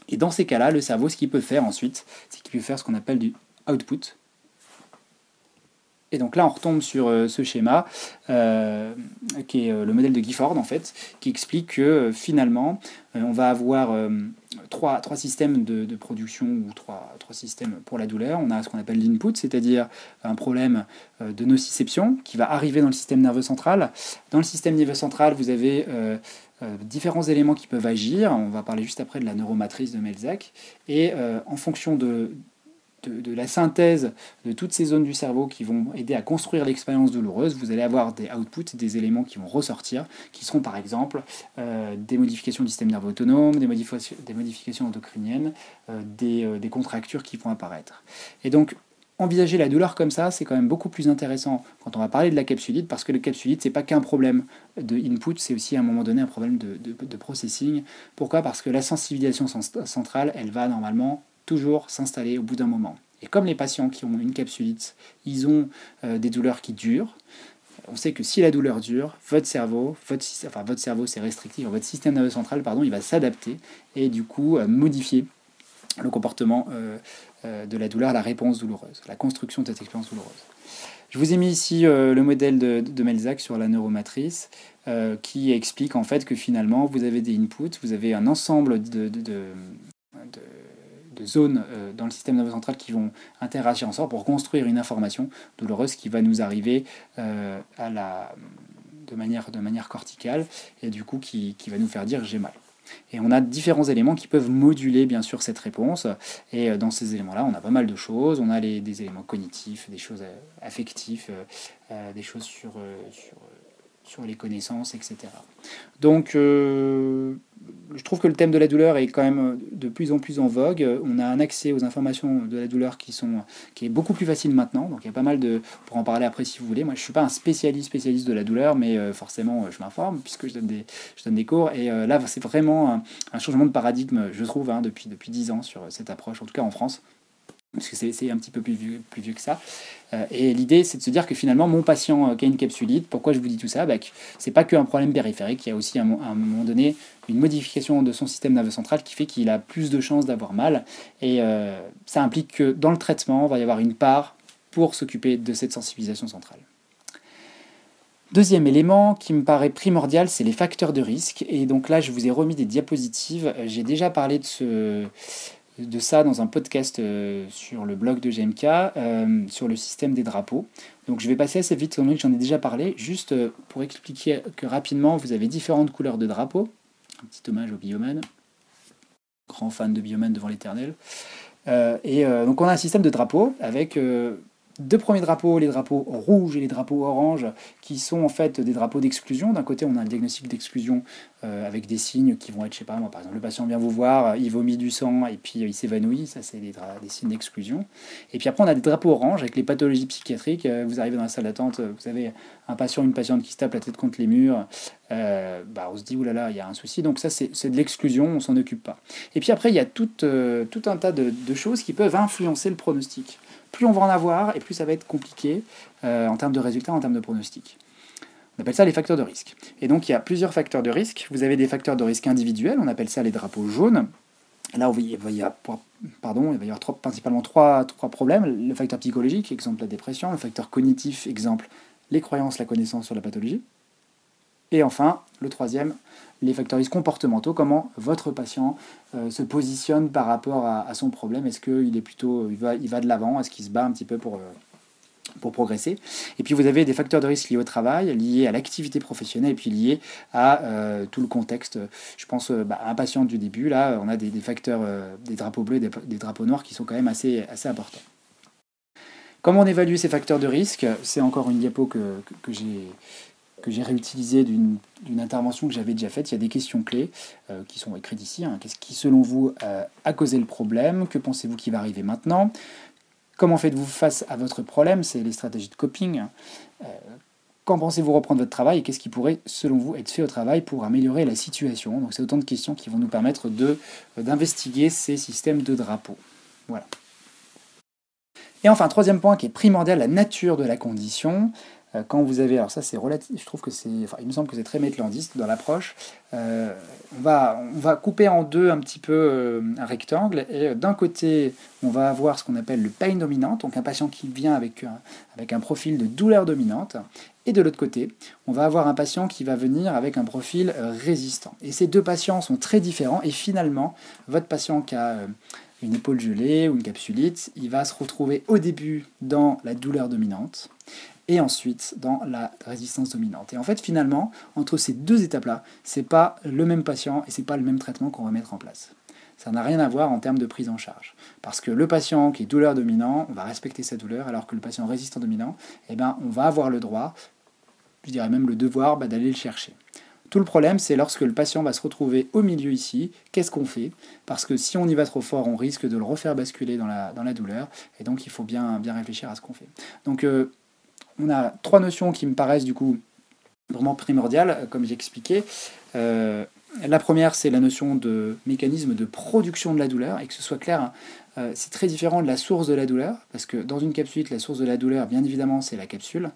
Et dans ces cas-là, le cerveau, ce qu'il peut faire ensuite, c'est qu'il peut faire ce qu'on appelle du output, et donc là, on retombe sur euh, ce schéma, euh, qui est euh, le modèle de Gifford, en fait, qui explique que finalement, on va avoir trois, trois systèmes de, production ou trois, trois systèmes pour la douleur. On a ce qu'on appelle l'input, c'est-à-dire un problème de nociception qui va arriver dans le système nerveux central. Dans le système nerveux central, vous avez différents éléments qui peuvent agir. On va parler juste après de la neuromatrice de Melzack. Et en fonction de, de, la synthèse de toutes ces zones du cerveau qui vont aider à construire l'expérience douloureuse, vous allez avoir des outputs, des éléments qui vont ressortir, qui seront par exemple euh, des modifications du système nerveux autonome, des, modifications, des modifications endocriniennes, euh, euh, des, contractures qui vont apparaître. Et donc, envisager la douleur comme ça, c'est quand même beaucoup plus intéressant quand on va parler de la capsulite, parce que le capsulite, c'est pas qu'un problème de input, c'est aussi à un moment donné un problème de, de processing. Pourquoi? Parce que la sensibilisation centrale, elle va normalement toujours s'installer au bout d'un moment. Et comme les patients qui ont une capsulite, ils ont euh, des douleurs qui durent, on sait que si la douleur dure, votre cerveau, votre, enfin votre cerveau c'est restrictif, votre système nerveux central, pardon, il va s'adapter et du coup euh, modifier le comportement euh, de la douleur, la réponse douloureuse, la construction de cette expérience douloureuse. Je vous ai mis ici le modèle de, Melzack sur la neuromatrice qui explique en fait que finalement vous avez des inputs, vous avez un ensemble de, de zones euh, dans le système nerveux central qui vont interagir ensemble pour construire une information douloureuse qui va nous arriver euh, à la, de, manière, de manière corticale et du coup qui, qui va nous faire dire j'ai mal. Et on a différents éléments qui peuvent moduler bien sûr cette réponse. Et euh, dans ces éléments-là, on a pas mal de choses. On a les, des éléments cognitifs, des choses affectives, des choses sur, sur sur les connaissances, etc. Donc, euh, je trouve que le thème de la douleur est quand même de plus en plus en vogue. On a un accès aux informations de la douleur qui, sont, qui est beaucoup plus facile maintenant. Donc, il y a pas mal de... Pour en parler après si vous voulez. Moi, je ne suis pas un spécialiste, spécialiste de la douleur, mais euh, forcément, je m'informe puisque je donne des, je donne des cours. Et euh, là, c'est vraiment un, changement de paradigme, je trouve, hein, depuis, depuis 10 ans sur cette approche, en tout cas en France parce que c'est un petit peu plus vieux, que ça. Euh, et l'idée, c'est de se dire que finalement, mon patient euh, qui a une capsulite, pourquoi je vous dis tout ça? Bah, C'est pas qu'un problème périphérique, il y a aussi à un, moment donné une modification de son système nerveux central qui fait qu'il a plus de chances d'avoir mal. Et euh, ça implique que dans le traitement, il va y avoir une part pour s'occuper de cette sensibilisation centrale. Deuxième élément qui me paraît primordial, c'est les facteurs de risque. Et donc là, je vous ai remis des diapositives. J'ai déjà parlé de ce, de ça dans un podcast euh, sur le blog de GMK, euh, sur le système des drapeaux. Donc je vais passer assez vite, que j'en ai déjà parlé, juste euh, pour expliquer que rapidement, vous avez différentes couleurs de drapeaux. Un petit hommage au biomène, grand fan de biomène devant l'éternel. et donc on a un système de drapeaux avec deux premiers drapeaux, les drapeaux rouges et les drapeaux oranges, qui sont en fait des drapeaux d'exclusion. D'un côté, on a le diagnostic d'exclusion euh, avec des signes qui vont être, je sais pas moi, par exemple, le patient vient vous voir, il vomit du sang et puis il s'évanouit, ça c'est des, signes d'exclusion. Et puis après, on a des drapeaux oranges avec les pathologies psychiatriques. Euh, vous arrivez dans la salle d'attente, vous avez un patient, une patiente qui se tape la tête contre les murs, euh, bah, on se dit, oulala, il y a un souci. Donc ça, c'est de l'exclusion, on s'en occupe pas. Et puis après, il y a tout, un tas de choses qui peuvent influencer le pronostic plus on va en avoir et plus ça va être compliqué euh, en termes de résultats, en termes de pronostics. On appelle ça les facteurs de risque. Et donc il y a plusieurs facteurs de risque. Vous avez des facteurs de risque individuels, on appelle ça les drapeaux jaunes. Là, il va y avoir, pardon, principalement trois problèmes. Le facteur psychologique, exemple la dépression. Le facteur cognitif, exemple les croyances, la connaissance sur la pathologie. Et enfin, le troisième, les facteurs comportementaux, comment votre patient euh, se positionne par rapport à, son problème? Est-ce qu'il est plutôt, il va, il va de l'avant, est-ce qu'il se bat un petit peu pour, euh, pour progresser? Et puis vous avez des facteurs de risque liés au travail, liés à l'activité professionnelle, et puis liés à euh, tout le contexte. Je pense bah, à un patient du début, là, on a des, facteurs, des drapeaux bleus, des, des, drapeaux noirs qui sont quand même assez, assez importants. Comment on évalue ces facteurs de risque? C'est encore une diapo que, que j'ai que j'ai réutilisé d'une intervention que j'avais déjà faite. Il y a des questions clés euh, qui sont écrites ici. Hein. Qu'est-ce qui, selon vous, euh, a causé le problème? Que pensez-vous qui va arriver maintenant? Comment faites-vous face à votre problème? C'est les stratégies de coping. Euh, quand pensez-vous reprendre votre travail? Et qu'est-ce qui pourrait, selon vous, être fait au travail pour améliorer la situation? Donc c'est autant de questions qui vont nous permettre d'investiguer ces systèmes de drapeaux. Voilà. Et enfin, troisième point qui est primordial, la nature de la condition. Euh, quand vous avez, alors ça c'est relatif, je trouve que c'est, enfin, il me semble que c'est très métlandiste dans l'approche. Euh, on, va, on va couper en deux un petit peu euh, un rectangle et d'un côté on va avoir ce qu'on appelle le pain dominante, donc un patient qui vient avec un, avec un profil de douleur dominante, et de l'autre côté on va avoir un patient qui va venir avec un profil résistant. Et ces deux patients sont très différents et finalement votre patient qui a une épaule gelée ou une capsulite, il va se retrouver au début dans la douleur dominante et ensuite dans la résistance dominante. Et en fait, finalement, entre ces deux étapes-là, c'est pas le même patient et c'est pas le même traitement qu'on va mettre en place. Ça n'a rien à voir en termes de prise en charge. Parce que le patient qui est douleur dominant, on va respecter sa douleur, alors que le patient résistant dominant, eh ben, on va avoir le droit, je dirais même le devoir, bah, d'aller le chercher. Tout le problème, c'est lorsque le patient va se retrouver au milieu ici, qu'est-ce qu'on fait? Parce que si on y va trop fort, on risque de le refaire basculer dans la, dans la douleur, et donc il faut bien, bien réfléchir à ce qu'on fait. Donc euh, on a trois notions qui me paraissent du coup vraiment primordiales, euh, comme j'ai expliqué. Euh, la première, c'est la notion de mécanisme de production de la douleur, et que ce soit clair, euh, c'est très différent de la source de la douleur, parce que dans une capsule, la source de la douleur, bien évidemment, c'est la capsule.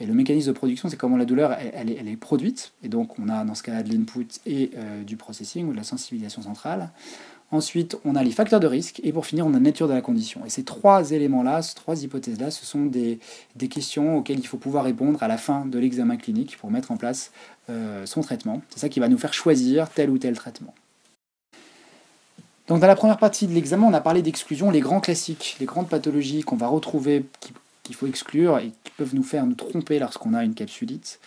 et le mécanisme de production, c'est comment la douleur, elle, est, produite. Et donc, on a dans ce cas-là de l'input et du processing, ou de la sensibilisation centrale. Ensuite, on a les facteurs de risque. Et pour finir, on a la nature de la condition. Et ces trois éléments-là, ces trois hypothèses-là, ce sont des, questions auxquelles il faut pouvoir répondre à la fin de l'examen clinique pour mettre en place euh, son traitement. C'est ça qui va nous faire choisir tel ou tel traitement. Donc dans la première partie de l'examen, on a parlé d'exclusion, les grands classiques, les grandes pathologies qu'on va retrouver, qu'il faut exclure et qui peuvent nous faire nous tromper lorsqu'on a une capsulite.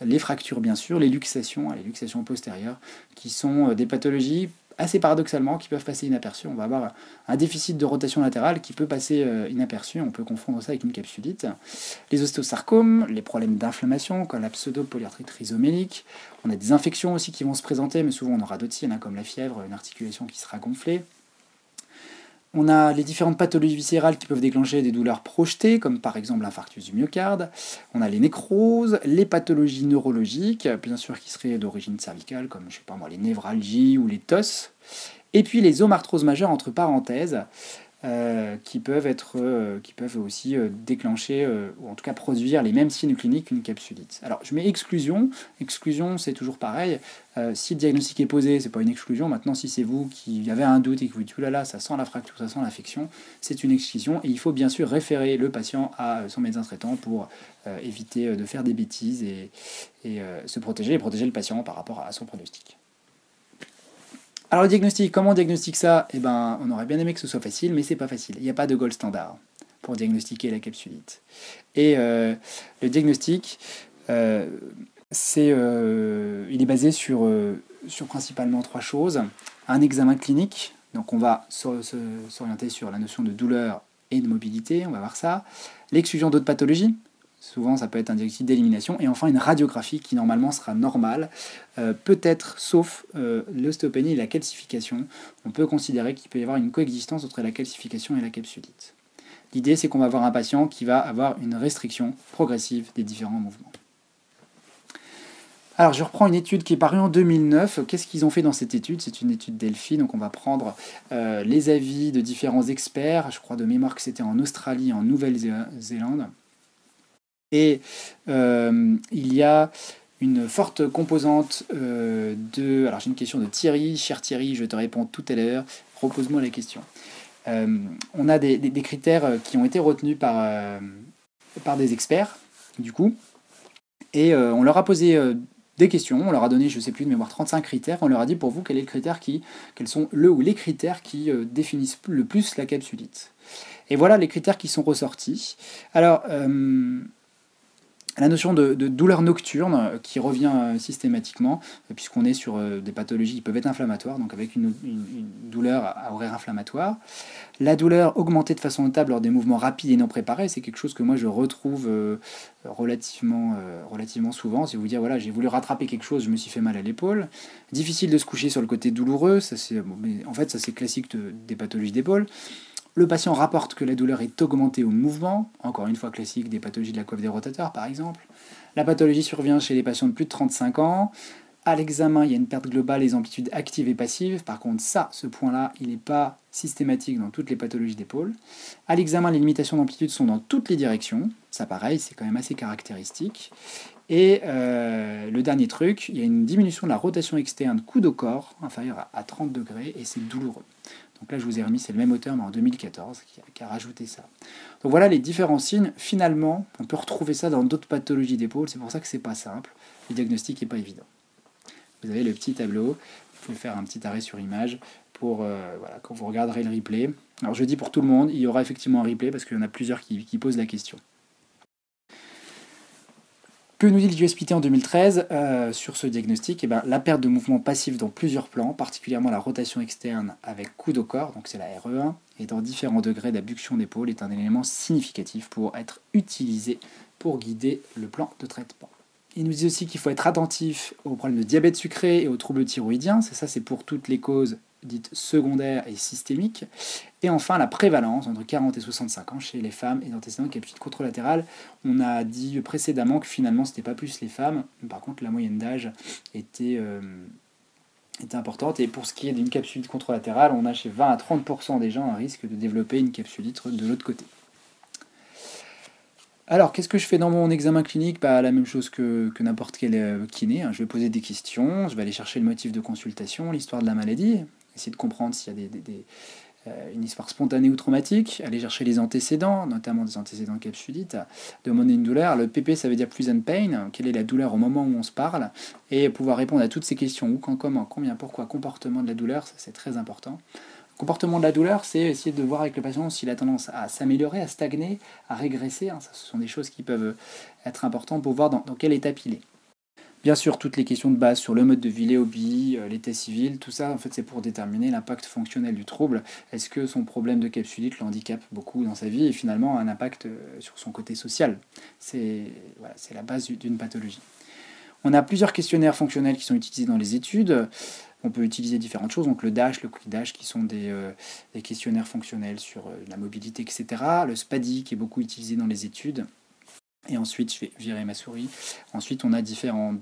Les fractures, bien sûr, les luxations, les luxations postérieures, qui sont euh, des pathologies assez paradoxalement qui peuvent passer inaperçus. On va avoir un déficit de rotation latérale qui peut passer euh, inaperçu. On peut confondre ça avec une capsulite. Les ostéosarcomes, les problèmes d'inflammation comme la pseudo-polyarthrite rhizomélique. On a des infections aussi qui vont se présenter, mais souvent on aura d'autres signes hein, comme la fièvre, une articulation qui sera gonflée. On a les différentes pathologies viscérales qui peuvent déclencher des douleurs projetées, comme par exemple l'infarctus du myocarde. On a les nécroses, les pathologies neurologiques, bien sûr qui seraient d'origine cervicale, comme je sais pas moi, les névralgies ou les TOS. Et puis les omarthroses majeures entre parenthèses, euh, qui, peuvent être, euh, qui peuvent aussi euh, déclencher, ou en tout cas produire les mêmes signes cliniques qu'une capsulite. Alors je mets exclusion. Exclusion, c'est toujours pareil. si le diagnostic est posé, c'est pas une exclusion. Maintenant, si c'est vous qui avez un doute et que vous dites, là ça sent la fracture, ça sent l'infection, c'est une exclusion. Et il faut bien sûr référer le patient à son médecin traitant pour éviter de faire des bêtises et se protéger et protéger le patient par rapport à son pronostic. Alors le diagnostic, comment on diagnostique ça? Eh ben, on aurait bien aimé que ce soit facile, mais c'est pas facile. Il n'y a pas de gold standard pour diagnostiquer la capsulite. Et euh, le diagnostic, euh, c'est, euh, il est basé sur, sur principalement trois choses. Un examen clinique, donc on va s'orienter sur la notion de douleur et de mobilité, on va voir ça. L'exclusion d'autres pathologies, Souvent, ça peut être un diagnostic d'élimination. Et enfin, une radiographie qui normalement sera normale. Euh, peut-être, sauf euh, l'ostéopénie et la calcification, on peut considérer qu'il peut y avoir une coexistence entre la calcification et la capsulite. L'idée, c'est qu'on va avoir un patient qui va avoir une restriction progressive des différents mouvements. Alors, je reprends une étude qui est parue en 2009. Qu'est-ce qu'ils ont fait dans cette étude? C'est une étude Delphi, donc on va prendre euh, les avis de différents experts. Je crois de mémoire que c'était en Australie, en Nouvelle-Zélande. Et euh, il y a une forte composante euh, de... Alors j'ai une question de Thierry. Cher Thierry, je te réponds tout à l'heure. Repose-moi la question. Euh, on a des, critères qui ont été retenus par, par des experts, du coup. Et on leur a posé des questions, on leur a donné, je ne sais plus de mémoire, 35 critères. On leur a dit pour vous quel est le critère qui, quels sont le ou les critères qui définissent le plus la capsulite? Et voilà les critères qui sont ressortis. Alors, la notion de, douleur nocturne euh, qui revient euh, systématiquement, euh, puisqu'on est sur des pathologies qui peuvent être inflammatoires, donc avec une, douleur à horaire inflammatoire. La douleur augmentée de façon notable lors des mouvements rapides et non préparés, c'est quelque chose que moi je retrouve relativement, souvent. C'est vous dire, voilà, j'ai voulu rattraper quelque chose, je me suis fait mal à l'épaule. Difficile de se coucher sur le côté douloureux, c'est, en fait ça c'est classique des pathologies d'épaule Le patient rapporte que la douleur est augmentée au mouvement, encore une fois classique des pathologies de la coiffe des rotateurs par exemple. La pathologie survient chez les patients de plus de 35 ans. À l'examen, il y a une perte globale des amplitudes actives et passives. Par contre, ça, ce point-là, il n'est pas systématique dans toutes les pathologies d'épaule. À l'examen, les limitations d'amplitude sont dans toutes les directions. Ça, pareil, c'est quand même assez caractéristique. Et euh, le dernier truc, il y a une diminution de la rotation externe coude au corps inférieure à 30 degrés et c'est douloureux. Donc là, je vous ai remis, c'est le même auteur, mais en 2014, qui a, rajouté ça. Donc voilà les différents signes. Finalement, on peut retrouver ça dans d'autres pathologies d'épaule. C'est pour ça que c'est pas simple. Le diagnostic n'est pas évident. Vous avez le petit tableau. Vous pouvez faire un petit arrêt sur image pour euh, voilà, quand vous regarderez le replay. Alors je dis pour tout le monde, il y aura effectivement un replay parce qu'il y en a plusieurs qui, posent la question. Que nous dit l'USPT en 2013 euh, sur ce diagnostic eh ben, La perte de mouvement passif dans plusieurs plans, particulièrement la rotation externe avec coude au corps, donc c'est la RE1, et dans différents degrés d'abduction d'épaule, est un élément significatif pour être utilisé pour guider le plan de traitement. Il nous dit aussi qu'il faut être attentif aux problèmes de diabète sucré et aux troubles thyroïdiens. C'est ça, c'est pour toutes les causes dites secondaires et systémiques. Et enfin, la prévalence entre 40 et 65 ans chez les femmes et d'antécédents capsules contralatérales. On a dit précédemment que finalement, ce n'était pas plus les femmes. Par contre, la moyenne d'âge était, euh, était importante. Et pour ce qui est d'une capsulite contralatérale, on a chez 20 à 30% des gens un risque de développer une capsulite de l'autre côté. Alors, qu'est-ce que je fais dans mon examen clinique? Bah, La même chose que, n'importe quel euh, kiné. Hein. Je vais poser des questions, je vais aller chercher le motif de consultation, l'histoire de la maladie, essayer de comprendre s'il y a euh, une histoire spontanée ou traumatique, aller chercher les antécédents, notamment des antécédents capsulites, demander une douleur. Le PP, ça veut dire plus and pain, quelle est la douleur au moment où on se parle, et pouvoir répondre à toutes ces questions, où, quand, comment, combien, pourquoi, comportement de la douleur, c'est très important. Comportement de la douleur, c'est essayer de voir avec le patient s'il a tendance à s'améliorer, à stagner, à régresser. Hein. Ce sont des choses qui peuvent être importantes pour voir dans, quel état il est. Bien sûr, toutes les questions de base sur le mode de vie, les hobbies, euh, l'état civil, tout ça, en fait, c'est pour déterminer l'impact fonctionnel du trouble. Est-ce que son problème de capsulite le handicape beaucoup dans sa vie et finalement un impact euh, sur son côté social? C'est la base d'une pathologie. On a plusieurs questionnaires fonctionnels qui sont utilisés dans les études. On peut utiliser différentes choses, donc le DASH, le Quick qui sont des, euh, questionnaires fonctionnels sur la mobilité, etc. Le SPADI, qui est beaucoup utilisé dans les études. Et ensuite, je vais virer ma souris. Ensuite, on a différents,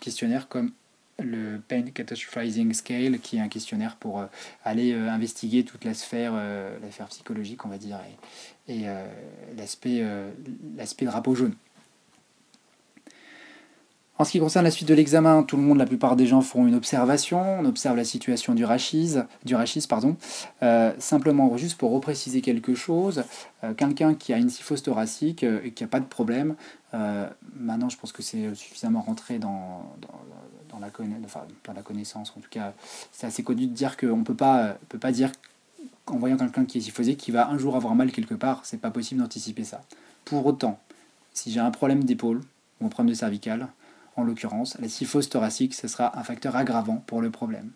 questionnaires comme le Pain Catastrophizing Scale, qui est un questionnaire pour euh, aller investiguer toute la sphère, la sphère psychologique, on va dire, et, et l'aspect drapeau jaune. En ce qui concerne la suite de l'examen, tout le monde, la plupart des gens feront une observation. On observe la situation du rachis, du rachis pardon. Euh, simplement, juste pour repréciser quelque chose, euh, quelqu'un qui a une syphose thoracique euh, et qui n'a pas de problème, maintenant je pense que c'est suffisamment rentré dans, dans, la, la connaissance, en tout cas c'est assez connu de dire qu'on ne peut pas, peut pas dire en voyant quelqu'un qui est syphosé qu'il va un jour avoir mal quelque part, c'est pas possible d'anticiper ça. Pour autant, si j'ai un problème d'épaule ou un problème de cervical, en l'occurrence, la syphose thoracique, ce sera un facteur aggravant pour le problème.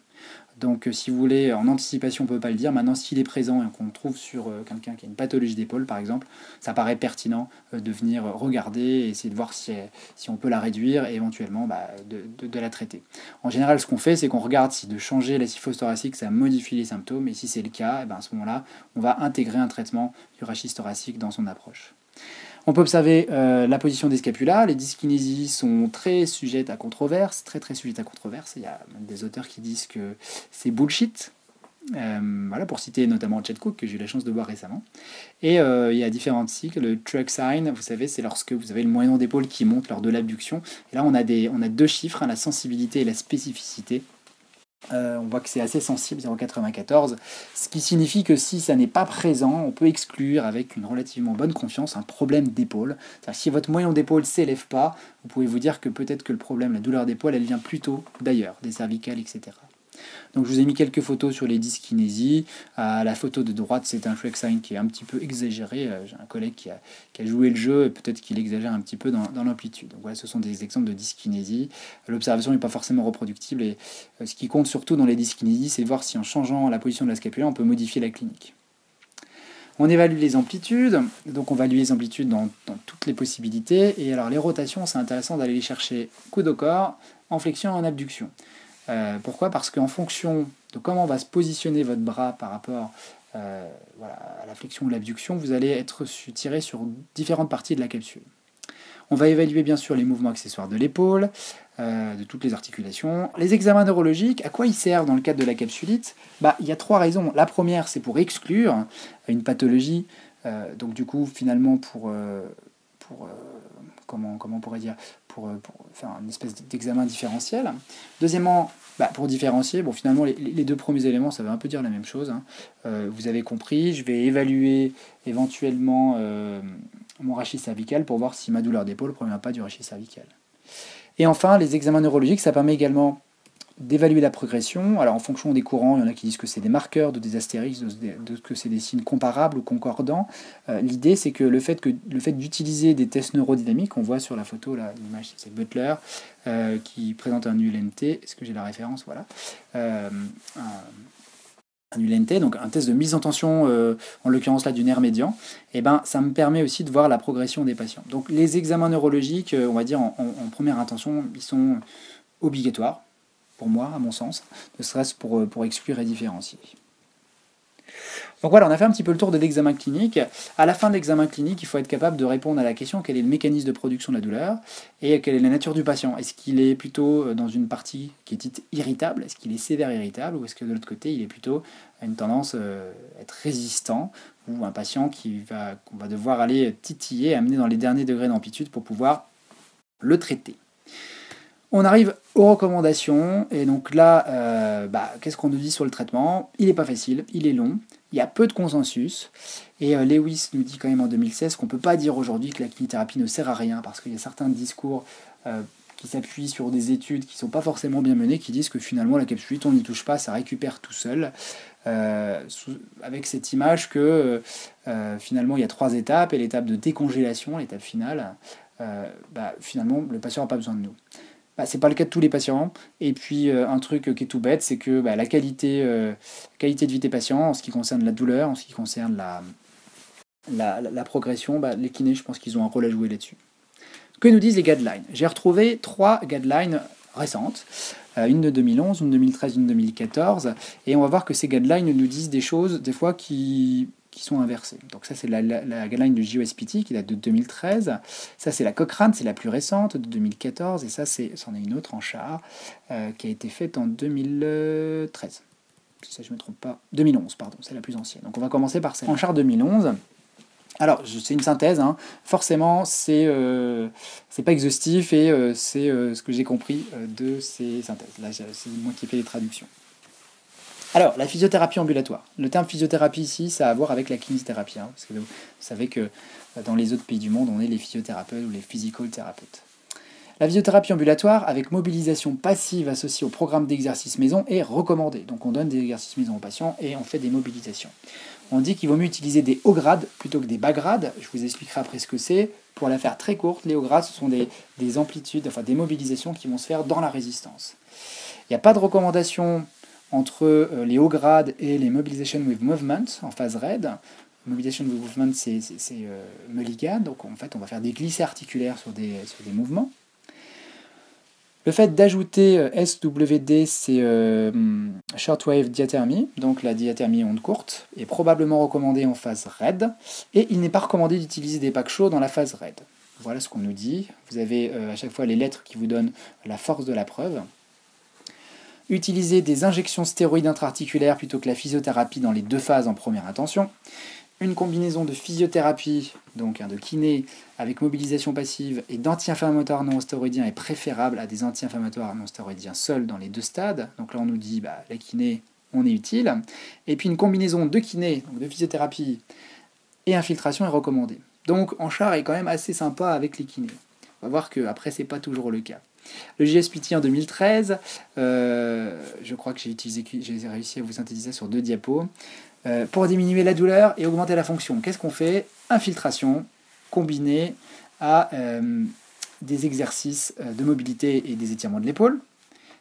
Donc euh, si vous voulez, en anticipation, on ne peut pas le dire. Maintenant, s'il est présent et qu'on trouve sur euh, quelqu'un qui a une pathologie d'épaule, par exemple, ça paraît pertinent euh, de venir regarder et essayer de voir si, on peut la réduire et éventuellement bah, de, la traiter. En général, ce qu'on fait, c'est qu'on regarde si de changer la syphose thoracique, ça modifie les symptômes. Et si c'est le cas, eh ben, à ce moment-là, on va intégrer un traitement du rachis thoracique dans son approche. On peut observer euh, la position des scapulas. Les dyskinésies sont très sujettes à controverse, très très sujettes à controverse. Il y a des auteurs qui disent que c'est bullshit. Euh, voilà, pour citer notamment Chet Cook, que j'ai eu la chance de voir récemment. Et euh, il y a différents cycles. Le truck sign, vous savez, c'est lorsque vous avez le moyen d'épaule qui monte lors de l'abduction. Et là, on a, des, on a deux chiffres, hein, la sensibilité et la spécificité. Euh, on voit que c'est assez sensible, 0,94, ce qui signifie que si ça n'est pas présent, on peut exclure avec une relativement bonne confiance un problème d'épaule. Si votre moyen d'épaule ne s'élève pas, vous pouvez vous dire que peut-être que le problème, la douleur d'épaule, elle vient plutôt d'ailleurs, des cervicales, etc. Donc je vous ai mis quelques photos sur les dyskinésies. Euh, la photo de droite, c'est un sign qui est un petit peu exagéré. Euh, j'ai un collègue qui a, joué le jeu et peut-être qu'il exagère un petit peu dans, l'amplitude. Voilà, ce sont des exemples de dyskinésie. L'observation n'est pas forcément reproductible et euh, ce qui compte surtout dans les dyskinésies, c'est voir si en changeant la position de la scapula, on peut modifier la clinique. On évalue les amplitudes, donc on va évaluer les amplitudes dans, dans, toutes les possibilités. Et alors les rotations, c'est intéressant d'aller les chercher coude au corps, en flexion et en abduction. Euh, pourquoi? Parce qu'en fonction de comment va se positionner votre bras par rapport voilà, à la flexion ou l'abduction, vous allez être tiré sur différentes parties de la capsule. On va évaluer bien sûr les mouvements accessoires de l'épaule, de toutes les articulations. Les examens neurologiques, à quoi ils servent dans le cadre de la capsulite? Bah, Il y a trois raisons. La première, c'est pour exclure une pathologie, donc du coup, finalement, pour, pour comment, comment on pourrait dire, pour, pour faire une espèce d'examen différentiel. Deuxièmement, bah, pour différencier, finalement, les, les, deux premiers éléments, ça veut un peu dire la même chose. Hein. Euh, vous avez compris, je vais évaluer éventuellement euh, mon rachis cervical pour voir si ma douleur d'épaule ne provient pas du rachis cervical. Et enfin, les examens neurologiques, ça permet également d'évaluer la progression. Alors en fonction des courants, il y en a qui disent que c'est des marqueurs, de des astérisques, que c'est des signes comparables ou concordants. Euh, l'idée c'est que le fait, d'utiliser des tests neurodynamiques, on voit sur la photo, l'image c'est Butler, euh, qui présente un ULNT, est-ce que j'ai la référence? Voilà. Euh, un, ULNT, donc un test de mise en tension, en l'occurrence là du nerf médian, eh ben, ça me permet aussi de voir la progression des patients. Donc les examens neurologiques, on va dire en première intention, ils sont obligatoires pour moi, à mon sens, ne serait-ce pour, euh, pour exclure et différencier. Donc voilà, on a fait un petit peu le tour de l'examen clinique. À la fin de l'examen clinique, il faut être capable de répondre à la question quel est le mécanisme de production de la douleur et quelle est la nature du patient? Est-ce qu'il est plutôt euh, dans une partie qui est dite irritable? Est-ce qu'il est sévère irritable? Ou est-ce que de l'autre côté, il est plutôt à une tendance à euh, être résistant? Ou un patient qui va, qu'on va devoir aller titiller, amener dans les derniers degrés d'amplitude pour pouvoir le traiter on arrive aux recommandations, et donc là, euh, bah, qu'est-ce qu'on nous dit sur le traitement? Il n'est pas facile, il est long, il y a peu de consensus, et euh, Lewis nous dit quand même en 2016 qu'on ne peut pas dire aujourd'hui que la kinithérapie ne sert à rien, parce qu'il y a certains discours euh, qui s'appuient sur des études qui ne sont pas forcément bien menées, qui disent que finalement la capsulite, on n'y touche pas, ça récupère tout seul, avec cette image que finalement il y a trois étapes, et l'étape de décongélation, l'étape finale, bah, finalement le patient n'a pas besoin de nous. Bah, c'est pas le cas de tous les patients. Et puis euh, un truc qui est tout bête, c'est que bah, la qualité, euh, qualité de vie des patients, en ce qui concerne la douleur, en ce qui concerne la, la, progression, bah, les kinés, je pense qu'ils ont un rôle à jouer là-dessus. Que nous disent les guidelines? J'ai retrouvé trois guidelines récentes, euh, une de 2011, une de 2013, une de 2014, et on va voir que ces guidelines nous disent des choses des fois qui qui sont inversés. Donc ça c'est la, la, guideline de JOSPT qui date de 2013. Ça c'est la Cochrane, c'est la plus récente de 2014. Et ça c'en est une autre en char euh, qui a été faite en 2013. Si ça je me trompe pas. 2011 pardon, c'est la plus ancienne. Donc on va commencer par celle en char 2011. Alors, c'est une synthèse, hein. forcément, c'est euh, pas exhaustif et euh, c'est ce que j'ai compris de ces synthèses. Là, c'est moi qui ai fait les traductions. Alors, la physiothérapie ambulatoire. Le terme physiothérapie ici, ça a à voir avec la kinésithérapie. Hein, vous savez que euh, dans les autres pays du monde, on est les physiothérapeutes ou les physical thérapeutes. La physiothérapie ambulatoire avec mobilisation passive associée au programme d'exercice maison est recommandée. Donc on donne des exercices maison aux patients et on fait des mobilisations. On dit qu'il vaut mieux utiliser des hauts grades plutôt que des bas grades. Je vous expliquerai après ce que c'est. Pour la faire très courte, les hauts grades, ce sont des, des amplitudes, enfin des mobilisations qui vont se faire dans la résistance. Il n'y a pas de recommandation entre euh, les hauts grades et les Mobilization with Movement en phase RAID. Mobilization with Movement, c'est euh, Mulligan, donc en fait on va faire des glissés articulaires sur des, sur des mouvements. Le fait d'ajouter euh, SWD, c'est Shortwave Diathermie, donc la diathermie onde courte, est probablement recommandée en phase RAID, et il n'est pas recommandé d'utiliser des packs chauds dans la phase RAID. Voilà ce qu'on nous dit. Vous avez à chaque fois les lettres qui vous donnent la force de la preuve utiliser des injections stéroïdes intra-articulaires plutôt que la physiothérapie dans les deux phases en première intention, une combinaison de physiothérapie, donc de kiné, avec mobilisation passive et d'anti-inflammatoires non stéroïdiens est préférable à des anti-inflammatoires non stéroïdiens seuls dans les deux stades. Donc là, on nous dit, bah, la kiné, on est utile. Et puis une combinaison de kiné, donc de physiothérapie et infiltration est recommandée. Donc en char est quand même assez sympa avec les kinés. Voir qu'après, ce n'est pas toujours le cas. Le JSPT en 2013, euh, je crois que j'ai utilisé, réussi à vous synthétiser sur deux diapos. Euh, pour diminuer la douleur et augmenter la fonction, qu'est-ce qu'on fait? Infiltration combinée à euh, des exercices de mobilité et des étirements de l'épaule.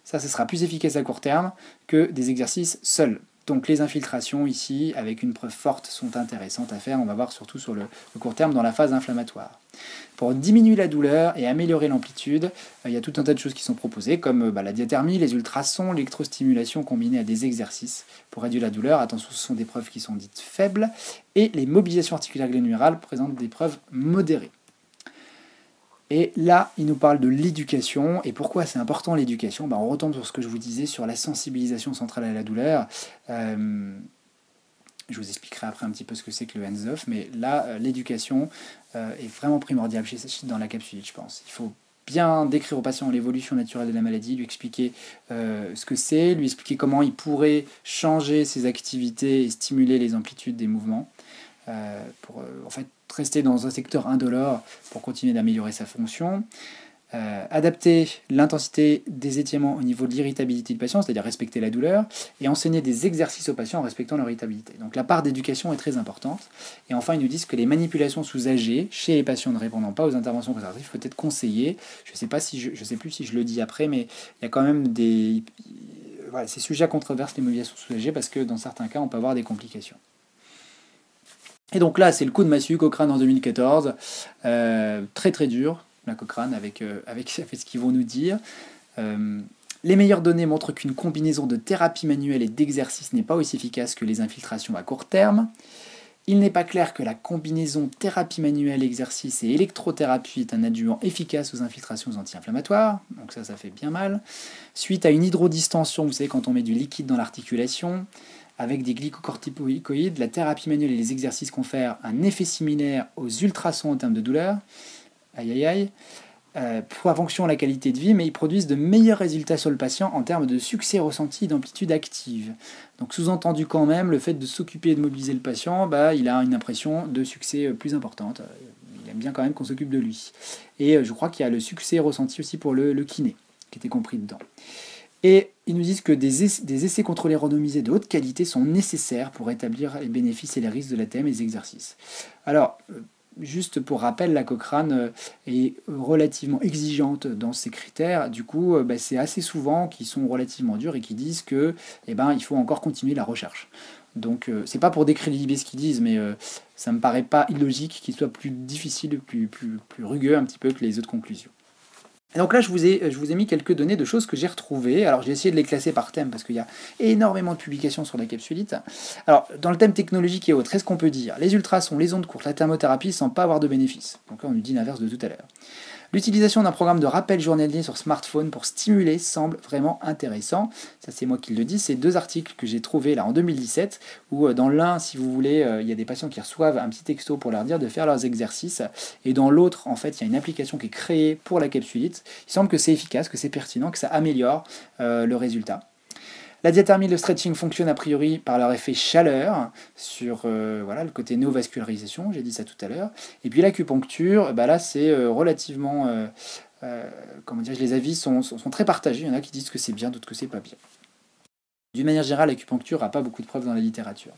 Ça, ce sera plus efficace à court terme que des exercices seuls. Donc les infiltrations ici, avec une preuve forte, sont intéressantes à faire. On va voir surtout sur le, court terme dans la phase inflammatoire. Pour diminuer la douleur et améliorer l'amplitude, euh, il y a tout un tas de choses qui sont proposées, comme euh, bah, la diathermie, les ultrasons, l'électrostimulation combinée à des exercices pour réduire la douleur. Attention, ce sont des preuves qui sont dites faibles. Et les mobilisations articulaires glénurales présentent des preuves modérées. Et là, il nous parle de l'éducation. Et pourquoi c'est important l'éducation? Ben, On retombe sur ce que je vous disais sur la sensibilisation centrale à la douleur. Euh, je vous expliquerai après un petit peu ce que c'est que le hands-off, mais là, euh, l'éducation euh, est vraiment primordiale chez dans la capsule, je pense. Il faut bien décrire au patient l'évolution naturelle de la maladie, lui expliquer ce que c'est, lui expliquer comment il pourrait changer ses activités et stimuler les amplitudes des mouvements. pour en fait rester dans un secteur indolore pour continuer d'améliorer sa fonction. Euh, adapter l'intensité des étirements au niveau de l'irritabilité du patient, c'est-à-dire respecter la douleur, et enseigner des exercices aux patients en respectant leur irritabilité. Donc la part d'éducation est très importante. Et enfin, ils nous disent que les manipulations sous âgés chez les patients ne répondant pas aux interventions conservatives peut être conseillées. Je ne sais si je, sais plus si je le dis après, mais il y a quand même des voilà, c'est sujet à controverse les manipulations sous âgés parce que dans certains cas, on peut avoir des complications. Et donc là, c'est le coup de massue Cochrane en 2014. Euh, très très dur, la Cochrane, avec, euh, avec, ce qu'ils vont nous dire. Euh, les meilleures données montrent qu'une combinaison de thérapie manuelle et d'exercice n'est pas aussi efficace que les infiltrations à court terme. Il n'est pas clair que la combinaison thérapie manuelle, exercice et électrothérapie est un adjuvant efficace aux infiltrations anti-inflammatoires. Donc ça, ça fait bien mal. Suite à une hydrodistension, vous savez, quand on met du liquide dans l'articulation, avec des glycocorticoïdes, la thérapie manuelle et les exercices confèrent un effet similaire aux ultrasons en termes de douleur. Aïe aïe aïe. Euh, pour fonction la qualité de vie, mais ils produisent de meilleurs résultats sur le patient en termes de succès ressenti d'amplitude active. Donc sous-entendu quand même, le fait de s'occuper et de mobiliser le patient, bah, il a une impression de succès euh, plus importante. Euh, il aime bien quand même qu'on s'occupe de lui. Et je crois qu'il y a le succès ressenti aussi pour le kiné, qui était compris dedans. Et ils nous disent que des, essais, contrôlés randomisés de haute qualité sont nécessaires pour établir les bénéfices et les risques de la et des exercices. Alors, euh, juste pour rappel, la Cochrane euh, est relativement exigeante dans ses critères. Du coup, euh, bah, c'est assez souvent qu'ils sont relativement durs et qui disent que, eh ben, il faut encore continuer la recherche. Donc, c'est pas pour décrédibiliser ce qu'ils disent, mais ça me paraît pas illogique qu'il soit plus difficile, plus, plus, plus rugueux un petit peu que les autres conclusions. Et donc là, je vous, ai, je vous ai mis quelques données de choses que j'ai retrouvées. Alors j'ai essayé de les classer par thème parce qu'il y a énormément de publications sur la capsulite. Alors dans le thème technologique et autres, est-ce qu'on peut dire? Les ultrasons, les ondes courtes, la thermothérapie sans pas avoir de bénéfices Donc là, on nous dit l'inverse de tout à l'heure. L'utilisation d'un programme de rappel journalier sur smartphone pour stimuler semble vraiment intéressant. Ça, c'est moi qui le dis. C'est deux articles que j'ai trouvés là en 2017 où euh, dans l'un, si vous voulez, euh, il y a des patients qui reçoivent un petit texto pour leur dire de faire leurs exercices et dans l'autre, en fait, il y a une application qui est créée pour la capsulite. Il semble que c'est efficace, que c'est pertinent, que ça améliore euh, le résultat. La diathermie le stretching fonctionnent a priori par leur effet chaleur sur euh, le côté néovascularisation, j'ai dit ça tout à l'heure. Et puis l'acupuncture, bah là c'est euh, relativement... Euh, comment dire, les avis sont, sont, très partagés. Il y en a qui disent que c'est bien, d'autres que c'est pas bien. D'une manière générale, l'acupuncture n'a pas beaucoup de preuves dans la littérature.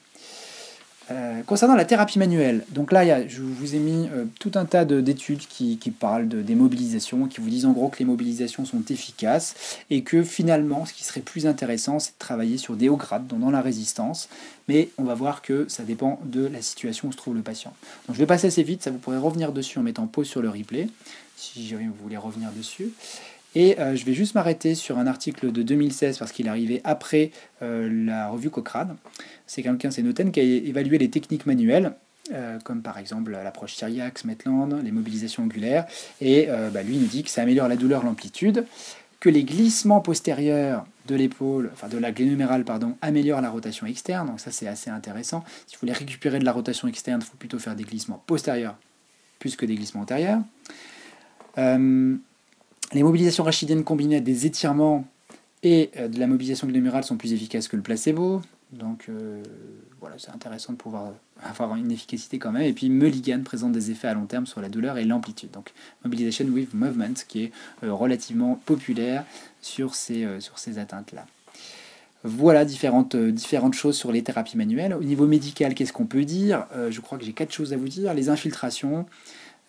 Euh, concernant la thérapie manuelle, donc là, je vous ai mis euh, tout un tas d'études qui, parlent de, des mobilisations, qui vous disent en gros que les mobilisations sont efficaces et que finalement, ce qui serait plus intéressant, c'est de travailler sur des hauts grades, dans la résistance. Mais on va voir que ça dépend de la situation où se trouve le patient. Donc je vais passer assez vite, ça vous pourrez revenir dessus en mettant pause sur le replay, si vous voulez revenir dessus. Et euh, je vais juste m'arrêter sur un article de 2016 parce qu'il est arrivé après la revue Cochrane c'est quelqu'un, c'est Noten, qui a évalué les techniques manuelles, euh, comme par exemple l'approche Syriax, Maitland, les mobilisations angulaires, et euh, bah, lui nous dit que ça améliore la douleur, l'amplitude, que les glissements postérieurs de l'épaule, enfin de la glénumérale, pardon, améliorent la rotation externe, donc ça c'est assez intéressant. Si vous voulez récupérer de la rotation externe, il faut plutôt faire des glissements postérieurs plus que des glissements antérieurs. Euh, les mobilisations rachidiennes combinées à des étirements et de la mobilisation glénumérale sont plus efficaces que le placebo. Donc euh, voilà, c'est intéressant de pouvoir avoir une efficacité quand même. Et puis Mulligan présente des effets à long terme sur la douleur et l'amplitude. Donc Mobilization with Movement, qui est euh, relativement populaire sur ces, euh, atteintes-là. Voilà différentes choses sur les thérapies manuelles. Au niveau médical, qu'est-ce qu'on peut dire? Je crois que j'ai quatre choses à vous dire. Les infiltrations,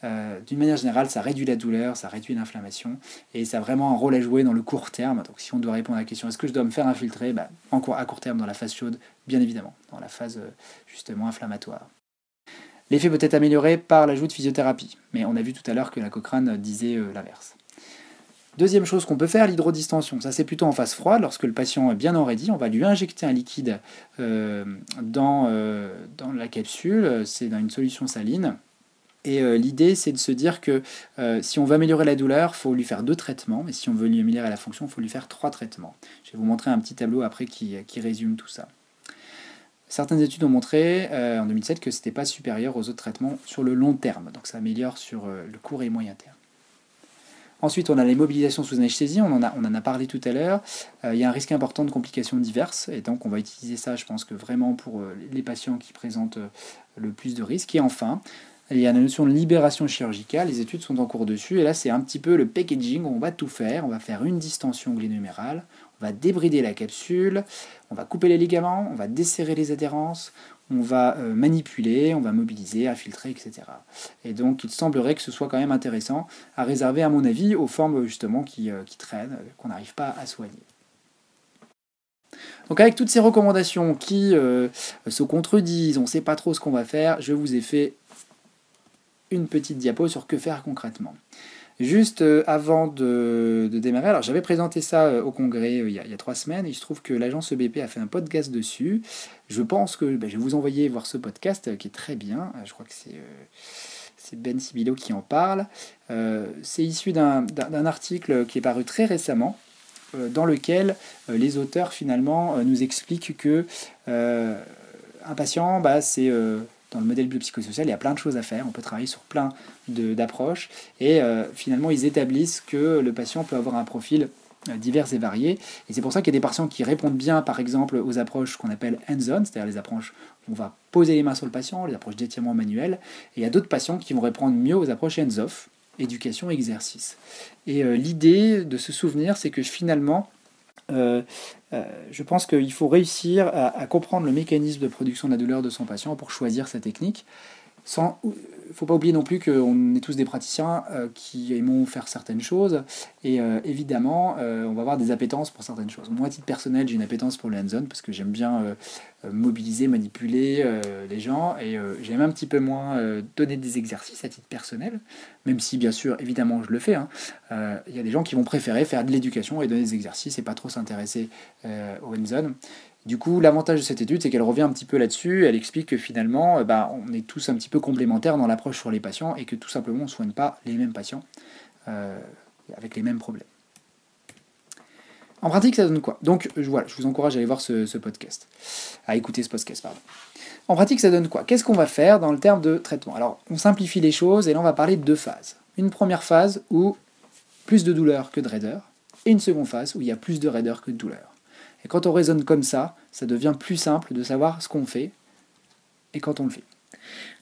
D'une manière générale, ça réduit la douleur, ça réduit l'inflammation et ça a vraiment un rôle à jouer dans le court terme. Donc si on doit répondre à la question est-ce que je dois me faire infiltrer? Bah, encore À court terme, dans la phase chaude, bien évidemment, dans la phase justement inflammatoire. L'effet peut être amélioré par l'ajout de physiothérapie, mais on a vu tout à l'heure que la Cochrane disait l'inverse. Deuxième chose qu'on peut faire, l'hydrodistension. Ça, c'est plutôt en phase froide. Lorsque le patient est bien enraidi, on va lui injecter un liquide euh, euh, dans, la capsule. C'est dans une solution saline. Et euh, l'idée, c'est de se dire que si on veut améliorer la douleur, il faut lui faire deux traitements. Mais si on veut lui améliorer la fonction, il faut lui faire trois traitements. Je vais vous montrer un petit tableau après qui, résume tout ça. Certaines études ont montré en 2007 que ce n'était pas supérieur aux autres traitements sur le long terme. Donc ça améliore sur le court et moyen terme. Ensuite, on a les mobilisations sous anesthésie, on en a, parlé tout à l'heure. Euh, il y a un risque important de complications diverses, et donc on va utiliser ça, je pense que vraiment pour euh, les patients qui présentent euh, le plus de risques. Et enfin, il y a la notion de libération chirurgicale, les études sont en cours dessus, et là c'est un petit peu le packaging, on va tout faire, on va faire une distension glénumérale, on va débrider la capsule, on va couper les ligaments, on va desserrer les adhérences, on va euh, manipuler, on va mobiliser, infiltrer, etc. Et donc il semblerait que ce soit quand même intéressant à réserver, à mon avis, aux formes justement qui, euh, traînent, euh, qu'on n'arrive pas à soigner. Donc avec toutes ces recommandations qui se contredisent, on ne sait pas trop ce qu'on va faire, je vous ai fait une petite diapo sur que faire concrètement. Juste euh, avant de, démarrer, alors j'avais présenté ça euh, au congrès euh, il, y a, trois semaines et il se trouve que l'agence EBP a fait un podcast dessus. Je pense que ben, je vais vous envoyer voir ce podcast qui est très bien. Je crois que c'est Ben Sibilo qui en parle. c'est issu d'un article qui est paru très récemment dans lequel les auteurs finalement nous expliquent que un patient, bah, c'est dans le modèle biopsychosocial, il y a plein de choses à faire, on peut travailler sur plein d'approches, et euh, finalement ils établissent que le patient peut avoir un profil euh, divers et variés, et c'est pour ça qu'il y a des patients qui répondent bien par exemple aux approches qu'on appelle hands-on, c'est-à-dire les approches où on va poser les mains sur le patient, les approches d'étirement manuel, et il y a d'autres patients qui vont répondre mieux aux approches hands-off, éducation, exercice. Et euh, l'idée de se souvenir, c'est que finalement, euh, euh, je pense qu'il faut réussir à, comprendre le mécanisme de production de la douleur de son patient pour choisir sa technique. Sans, faut pas oublier non plus qu'on est tous des praticiens euh, qui aimons faire certaines choses. Et euh, évidemment, euh, on va avoir des appétences pour certaines choses. Moi, à titre personnel, j'ai une appétence pour le hands-on parce que j'aime bien mobiliser, manipuler les gens. Et j'aime un petit peu moins donner des exercices à titre personnel, même si, bien sûr, évidemment, je le fais. Hein. Il y a des gens qui vont préférer faire de l'éducation et donner des exercices et pas trop s'intéresser au hands-on. Du coup, l'avantage de cette étude, c'est qu'elle revient un petit peu là-dessus. Elle explique que finalement, euh, bah, on est tous un petit peu complémentaires dans l'approche sur les patients et que tout simplement, on ne soigne pas les mêmes patients euh, avec les mêmes problèmes. En pratique, ça donne quoi? Donc voilà, je vous encourage à aller voir ce, podcast, à écouter ce podcast, pardon. En pratique, ça donne quoi? Qu'est-ce qu'on va faire dans le terme de traitement? Alors, on simplifie les choses et là, on va parler de deux phases. Une première phase où plus de douleur que de raideur, et une seconde phase où il y a plus de raideur que de douleur. Et quand on raisonne comme ça, ça devient plus simple de savoir ce qu'on fait et quand on le fait.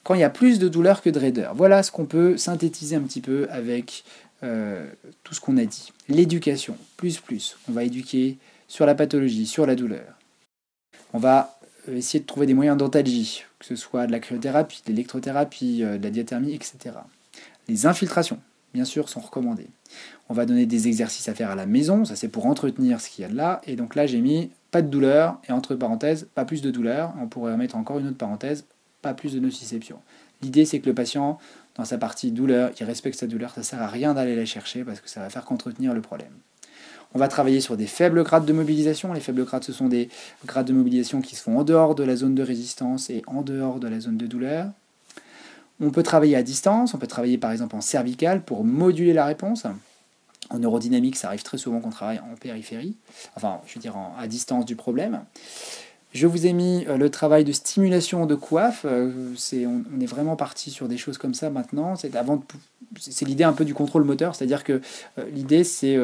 Quand il y a plus de douleur que de raideur, voilà ce qu'on peut synthétiser un petit peu avec euh, tout ce qu'on a dit. L'éducation, plus plus. On va éduquer sur la pathologie, sur la douleur. On va euh, essayer de trouver des moyens d'antalgie, que ce soit de la cryothérapie, de l'électrothérapie, euh, de la diathermie, etc. Les infiltrations, bien sûr, sont recommandées. On va donner des exercices à faire à la maison, ça c'est pour entretenir ce qu'il y a de là. Et donc là j'ai mis pas de douleur, et entre parenthèses, pas plus de douleur. On pourrait mettre encore une autre parenthèse, pas plus de nociception. L'idée c'est que le patient, dans sa partie douleur, il respecte sa douleur, ça sert à rien d'aller la chercher parce que ça va faire qu'entretenir le problème. On va travailler sur des faibles grades de mobilisation. Les faibles grades, ce sont des grades de mobilisation qui se font en dehors de la zone de résistance et en dehors de la zone de douleur. On peut travailler à distance, on peut travailler par exemple en cervical pour moduler la réponse. En neurodynamique, ça arrive très souvent qu'on travaille en périphérie, enfin, je veux dire à distance du problème. Je vous ai mis euh, le travail de stimulation de coiffe. Euh, on, est vraiment parti sur des choses comme ça maintenant. C'est l'idée un peu du contrôle moteur, c'est-à-dire que euh, l'idée c'est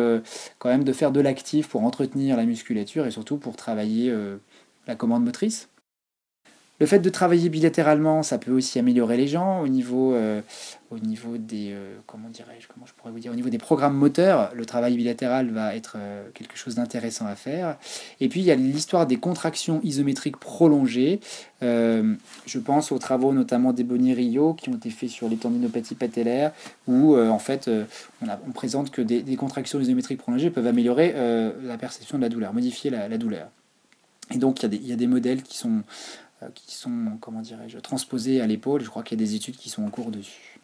quand même de faire de l'actif pour entretenir la musculature et surtout pour travailler la commande motrice. Le fait de travailler bilatéralement, ça peut aussi améliorer les gens au niveau, euh, au niveau des, euh, comment dirais-je, comment je pourrais vous dire, au niveau des programmes moteurs. Le travail bilatéral va être euh, quelque chose d'intéressant à faire. Et puis il y a l'histoire des contractions isométriques prolongées. je pense aux travaux notamment d'Ebony Rio qui ont été faits sur les tendinopathies patellaires, où en fait on, présente que des, contractions isométriques prolongées peuvent améliorer la perception de la douleur, modifier la, douleur. Et donc il y, a des, des, modèles qui sont qui sont, comment dirais-je, transposées à l'épaule. Je crois qu'il y a des études qui sont en cours dessus.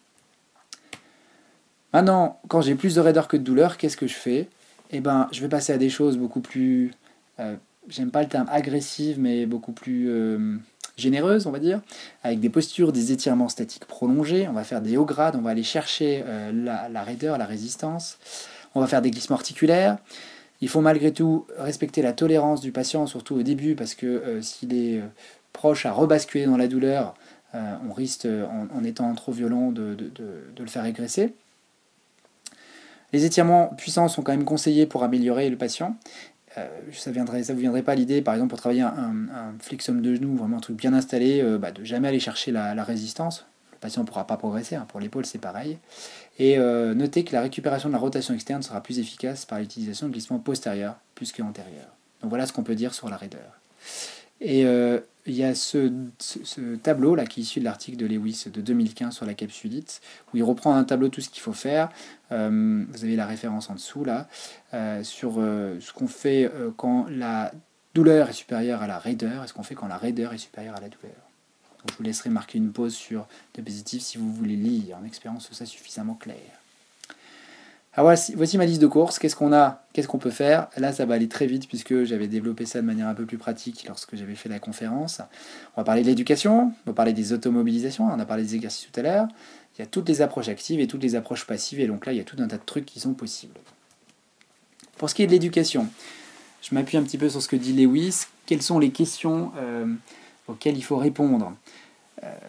Maintenant, quand j'ai plus de raideur que de douleur, qu'est-ce que je fais? Eh ben, je vais passer à des choses beaucoup plus, euh, j'aime pas le terme agressive, mais beaucoup plus euh, généreuses, on va dire, avec des postures, des étirements statiques prolongés. On va faire des hauts grades, on va aller chercher la, la, raideur, la résistance. On va faire des glissements articulaires. Il faut malgré tout respecter la tolérance du patient, surtout au début, parce que s'il est proche à rebasculer dans la douleur, euh, on risque, en, étant trop violent, de, le faire régresser. Les étirements puissants sont quand même conseillés pour améliorer le patient. Euh, ça ne ça vous viendrait pas l'idée, par exemple, pour travailler un, flexum de genou, vraiment un truc bien installé, euh, bah, de jamais aller chercher la, résistance. Le patient ne pourra pas progresser. Hein. Pour l'épaule, c'est pareil. Et notez que la récupération de la rotation externe sera plus efficace par l'utilisation de glissement postérieur plus qu'antérieur. Donc voilà ce qu'on peut dire sur la raideur. Et euh, il y a ce, tableau là qui est issu de l'article de Lewis de 2015 sur la capsulite, où il reprend un tableau tout ce qu'il faut faire. Euh, vous avez la référence en dessous là, euh, sur ce qu'on fait quand la douleur est supérieure à la raideur et ce qu'on fait quand la raideur est supérieure à la douleur. Je vous laisserai marquer une pause sur le positif si vous voulez lire en expérience ça suffisamment clair. Ah, voici, ma liste de courses. Qu'est-ce qu'on a? Qu'est-ce qu'on peut faire? Là, ça va aller très vite puisque j'avais développé ça de manière un peu plus pratique lorsque j'avais fait la conférence. On va parler de l'éducation, on va parler des automobilisations, on a parlé des exercices tout à l'heure. Il y a toutes les approches actives et toutes les approches passives. Et donc là, il y a tout un tas de trucs qui sont possibles. Pour ce qui est de l'éducation, je m'appuie un petit peu sur ce que dit Lewis. Quelles sont les questions euh, auxquelles il faut répondre?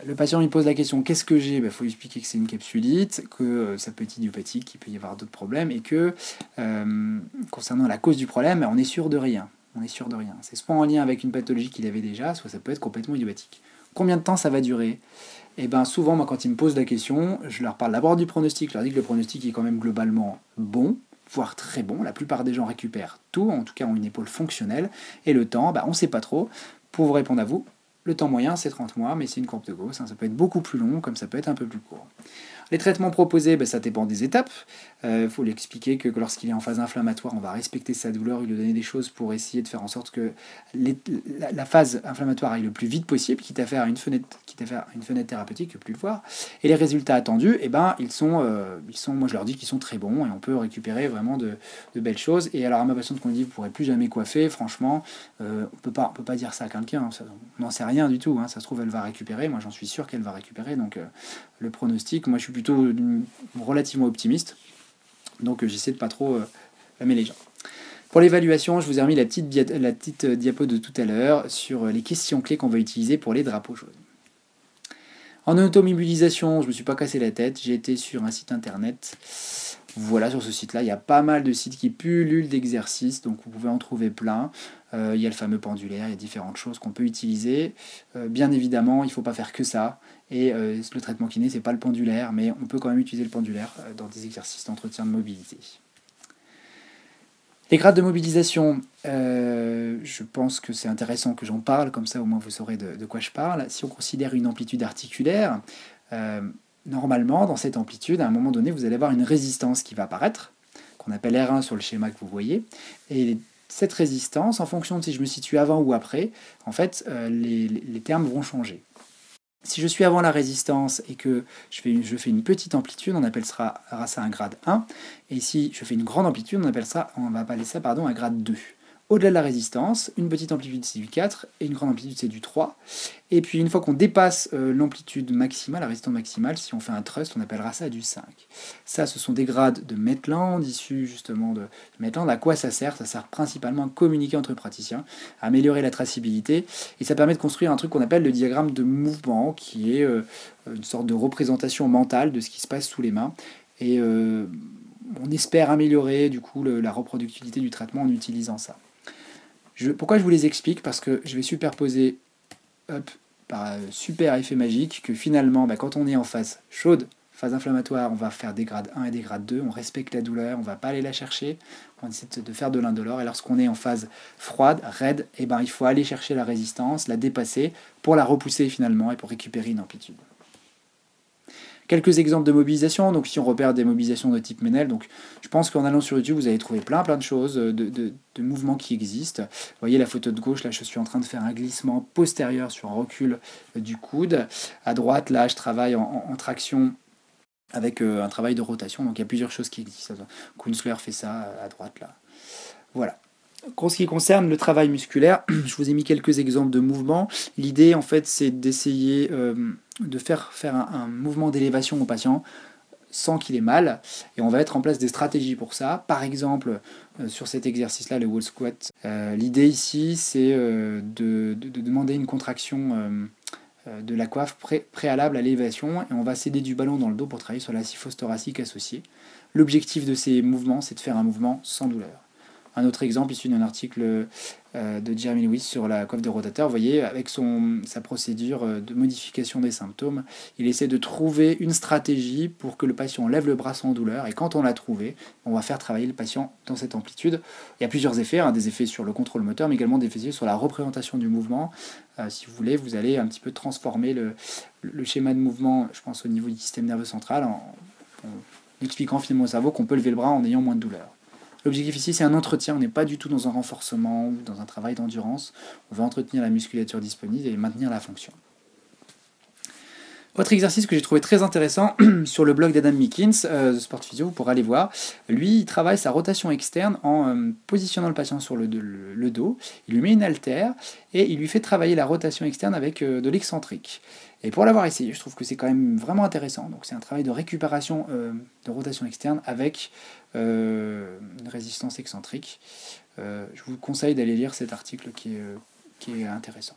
Le patient lui pose la question qu'est-ce que j'ai? Il ben, faut lui expliquer que c'est une capsulite, que euh, ça peut être idiopathique, qu'il peut y avoir d'autres problèmes, et que euh, concernant la cause du problème, on est sûr de rien. On sûr. C'est soit en lien avec une pathologie qu'il avait déjà, soit ça peut être complètement idiopathique. Combien de temps ça va durer? Et eh bien souvent, moi, quand ils me posent la question, je leur parle d'abord du pronostic. Je leur dis que le pronostic est quand même globalement bon, voire très bon. La plupart des gens récupèrent tout, en tout cas ont une épaule fonctionnelle. Et le temps, bah, on ne sait pas trop. Pour vous répondre à vous, le temps moyen, c'est 30 mois, mais c'est une courbe de Gauss. Hein. ça peut être beaucoup plus long, comme ça peut être un peu plus court. Les traitements proposés, ben, ça dépend des étapes. Il euh, faut lui expliquer que lorsqu'il est en phase inflammatoire, on va respecter sa douleur, lui donner des choses pour essayer de faire en sorte que la, phase inflammatoire aille le plus vite possible, quitte à faire une fenêtre, quitte à faire une fenêtre thérapeutique, plus le voir. Et les résultats attendus, eh ben, ils, sont, euh, ils sont, moi je leur dis qu'ils sont très bons et on peut récupérer vraiment de, belles choses. Et alors à ma patiente qu'on dit, vous ne pourrez plus jamais coiffer, franchement, euh, on peut pas, peut pas dire ça à quelqu'un, on n'en sait rien du tout. Hein. Ça se trouve, elle va récupérer, moi j'en suis sûr qu'elle va récupérer. Donc le pronostic, moi je suis plutôt relativement optimiste. Donc euh, j'essaie de pas trop euh, les gens. Pour l'évaluation, je vous ai remis la petite, la petite euh, diapo de tout à l'heure sur les questions clés qu'on va utiliser pour les drapeaux jaunes. En automobilisation, je me suis pas cassé la tête, j'ai été sur un site internet. Voilà, sur ce site-là, il y a pas mal de sites qui pullulent d'exercices, donc vous pouvez en trouver plein. il y a le fameux pendulaire, il y a différentes choses qu'on peut utiliser. bien évidemment, il ne faut pas faire que ça. Et euh, le traitement kiné, c'est pas le pendulaire, mais on peut quand même utiliser le pendulaire euh, dans des exercices d'entretien de mobilité. Les grades de mobilisation, euh, je pense que c'est intéressant que j'en parle, comme ça au moins vous saurez de, quoi je parle. Si on considère une amplitude articulaire, normalement dans cette amplitude, à un moment donné, vous allez avoir une résistance qui va apparaître, qu'on appelle R1 sur le schéma que vous voyez. Et cette résistance, en fonction de si je me situe avant ou après, en fait, les termes vont changer. Si je suis avant la résistance et que je fais, une, petite amplitude, on appellera ça un grade 1. Et si je fais une grande amplitude, on, appelle ça, on va appeler ça pardon, un grade 2. Au-delà de la résistance, une petite amplitude c'est du 4 et une grande amplitude c'est du 3. Et puis une fois qu'on dépasse euh, l'amplitude maximale, la résistance maximale, si on fait un trust, on appellera ça du 5. Ça, ce sont des grades de Maitland, issus justement de Maitland. À quoi ça sert? Ça sert principalement à communiquer entre praticiens, à améliorer la traçabilité, et ça permet de construire un truc qu'on appelle le diagramme de mouvement, qui est euh, une sorte de représentation mentale de ce qui se passe sous les mains. Et euh, on espère améliorer du coup la reproductibilité du traitement en utilisant ça pourquoi je vous les explique? Parce que je vais superposer par super effet magique que finalement, bah, quand on est en phase chaude, phase inflammatoire, on va faire des grades 1 et des grades 2, on respecte la douleur, on va pas aller la chercher, on essaie de faire de l'indolore. Et lorsqu'on est en phase froide, raide, eh ben, il faut aller chercher la résistance, la dépasser pour la repousser finalement et pour récupérer une amplitude. Quelques exemples de mobilisation. Donc, si on repère des mobilisations de type Menel, donc je pense qu'en allant sur YouTube, vous allez trouver plein plein de choses, de, mouvements qui existent. Vous voyez la photo de gauche, là, je suis en train de faire un glissement postérieur sur un recul du coude. À droite, là, je travaille en, traction avec euh, un travail de rotation. Donc, il y a plusieurs choses qui existent. Kunzler fait ça à droite, là. Voilà. En ce qui concerne le travail musculaire, je vous ai mis quelques exemples de mouvements. L'idée, en fait, c'est d'essayer euh, de faire faire un, mouvement d'élévation au patient sans qu'il ait mal. Et on va mettre en place des stratégies pour ça. Par exemple, euh, sur cet exercice-là, le wall squat, euh, l'idée ici, c'est de, demander une contraction de la coiffe préalable à l'élévation. Et on va céder du ballon dans le dos pour travailler sur la syphose thoracique associée. L'objectif de ces mouvements, c'est de faire un mouvement sans douleur. Un autre exemple issu d'un article euh, de Jeremy Lewis sur la coiffe de rotateur. Vous voyez, avec son, sa procédure euh, de modification des symptômes, il essaie de trouver une stratégie pour que le patient lève le bras sans douleur. Et quand on l'a trouvé, on va faire travailler le patient dans cette amplitude. Il y a plusieurs effets, hein, des effets sur le contrôle moteur, mais également des effets sur la représentation du mouvement. Euh, si vous voulez, vous allez un petit peu transformer le, le, schéma de mouvement, je pense, au niveau du système nerveux central, en, en expliquant finalement au cerveau qu'on peut lever le bras en ayant moins de douleur. L'objectif ici, c'est un entretien. On n'est pas du tout dans un renforcement ou dans un travail d'endurance. On va entretenir la musculature disponible et maintenir la fonction. Autre exercice que j'ai trouvé très intéressant sur le blog d'Adam Mickens euh, de Sport Physio, vous pourrez aller voir. Lui, il travaille sa rotation externe en euh, positionnant le patient sur le, dos. Il lui met une haltère et il lui fait travailler la rotation externe avec euh, de l'excentrique. Et pour l'avoir essayé, je trouve que c'est quand même vraiment intéressant. Donc c'est un travail de récupération de rotation externe avec une résistance excentrique. je vous conseille d'aller lire cet article qui est, intéressant.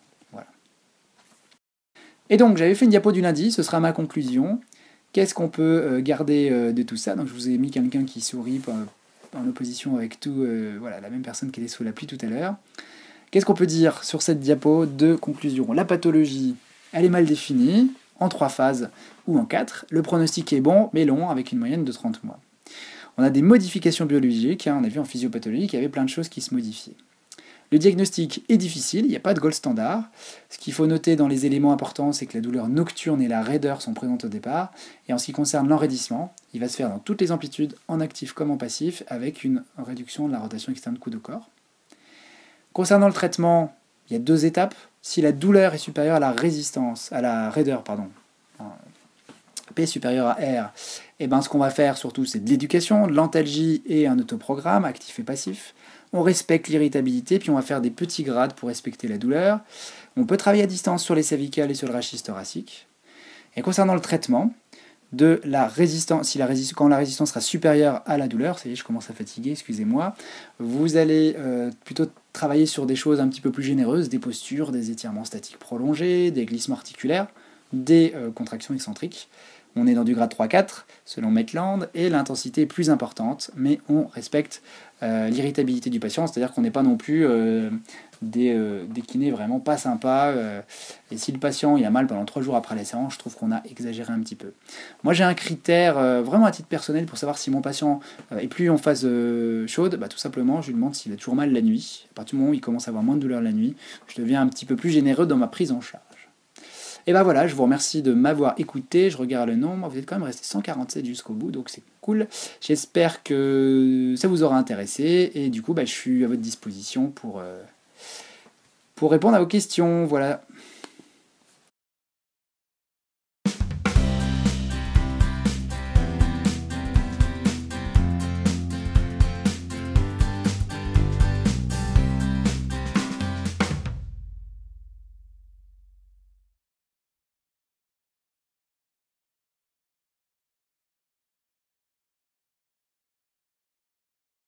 Et donc j'avais fait une diapo du lundi, ce sera ma conclusion. Qu'est-ce qu'on peut euh, garder euh, de tout ça? Donc je vous ai mis quelqu'un qui sourit en opposition avec tout, euh, voilà, la même personne qui était sous la pluie tout à l'heure. Qu'est-ce qu'on peut dire sur cette diapo de conclusion? La pathologie, elle est mal définie, en trois phases ou en quatre. Le pronostic est bon, mais long, avec une moyenne de 30 mois. On a des modifications biologiques, hein, on a vu en physiopathologie qu'il y avait plein de choses qui se modifiaient. Le diagnostic est difficile, il n'y a pas de gold standard. Ce qu'il faut noter dans les éléments importants, c'est que la douleur nocturne et la raideur sont présentes au départ. Et en ce qui concerne l'enraidissement, il va se faire dans toutes les amplitudes, en actif comme en passif, avec une réduction de la rotation externe coup de corps. Concernant le traitement, il y a deux étapes. Si la douleur est supérieure à la résistance, à la raideur, pardon, P est supérieur à R, et eh ben ce qu'on va faire surtout c'est de l'éducation, de l'antalgie et un autoprogramme actif et passif on respecte l'irritabilité, puis on va faire des petits grades pour respecter la douleur. On peut travailler à distance sur les cervicales et sur le rachis thoracique. Et concernant le traitement, de la résistance, si la résistance, quand la résistance sera supérieure à la douleur, ça y est, je commence à fatiguer, excusez-moi, vous allez euh, plutôt travailler sur des choses un petit peu plus généreuses, des postures, des étirements statiques prolongés, des glissements articulaires, des euh, contractions excentriques. On est dans du grade 3-4 selon Maitland et l'intensité est plus importante, mais on respecte euh, l'irritabilité du patient, c'est-à-dire qu'on n'est pas non plus des, euh, des, kinés vraiment pas sympas. et si le patient il a mal pendant 3 jours après la séance, je trouve qu'on a exagéré un petit peu. Moi j'ai un critère vraiment à titre personnel pour savoir si mon patient est plus en phase chaude, bah, tout simplement je lui demande s'il a toujours mal la nuit. À partir du moment où il commence à avoir moins de douleur la nuit, je deviens un petit peu plus généreux dans ma prise en charge. Et ben voilà, je vous remercie de m'avoir écouté. Je regarde le nombre. Vous êtes quand même resté 147 jusqu'au bout, donc c'est cool. J'espère que ça vous aura intéressé. Et du coup, bah, je suis à votre disposition pour, euh, pour répondre à vos questions. Voilà.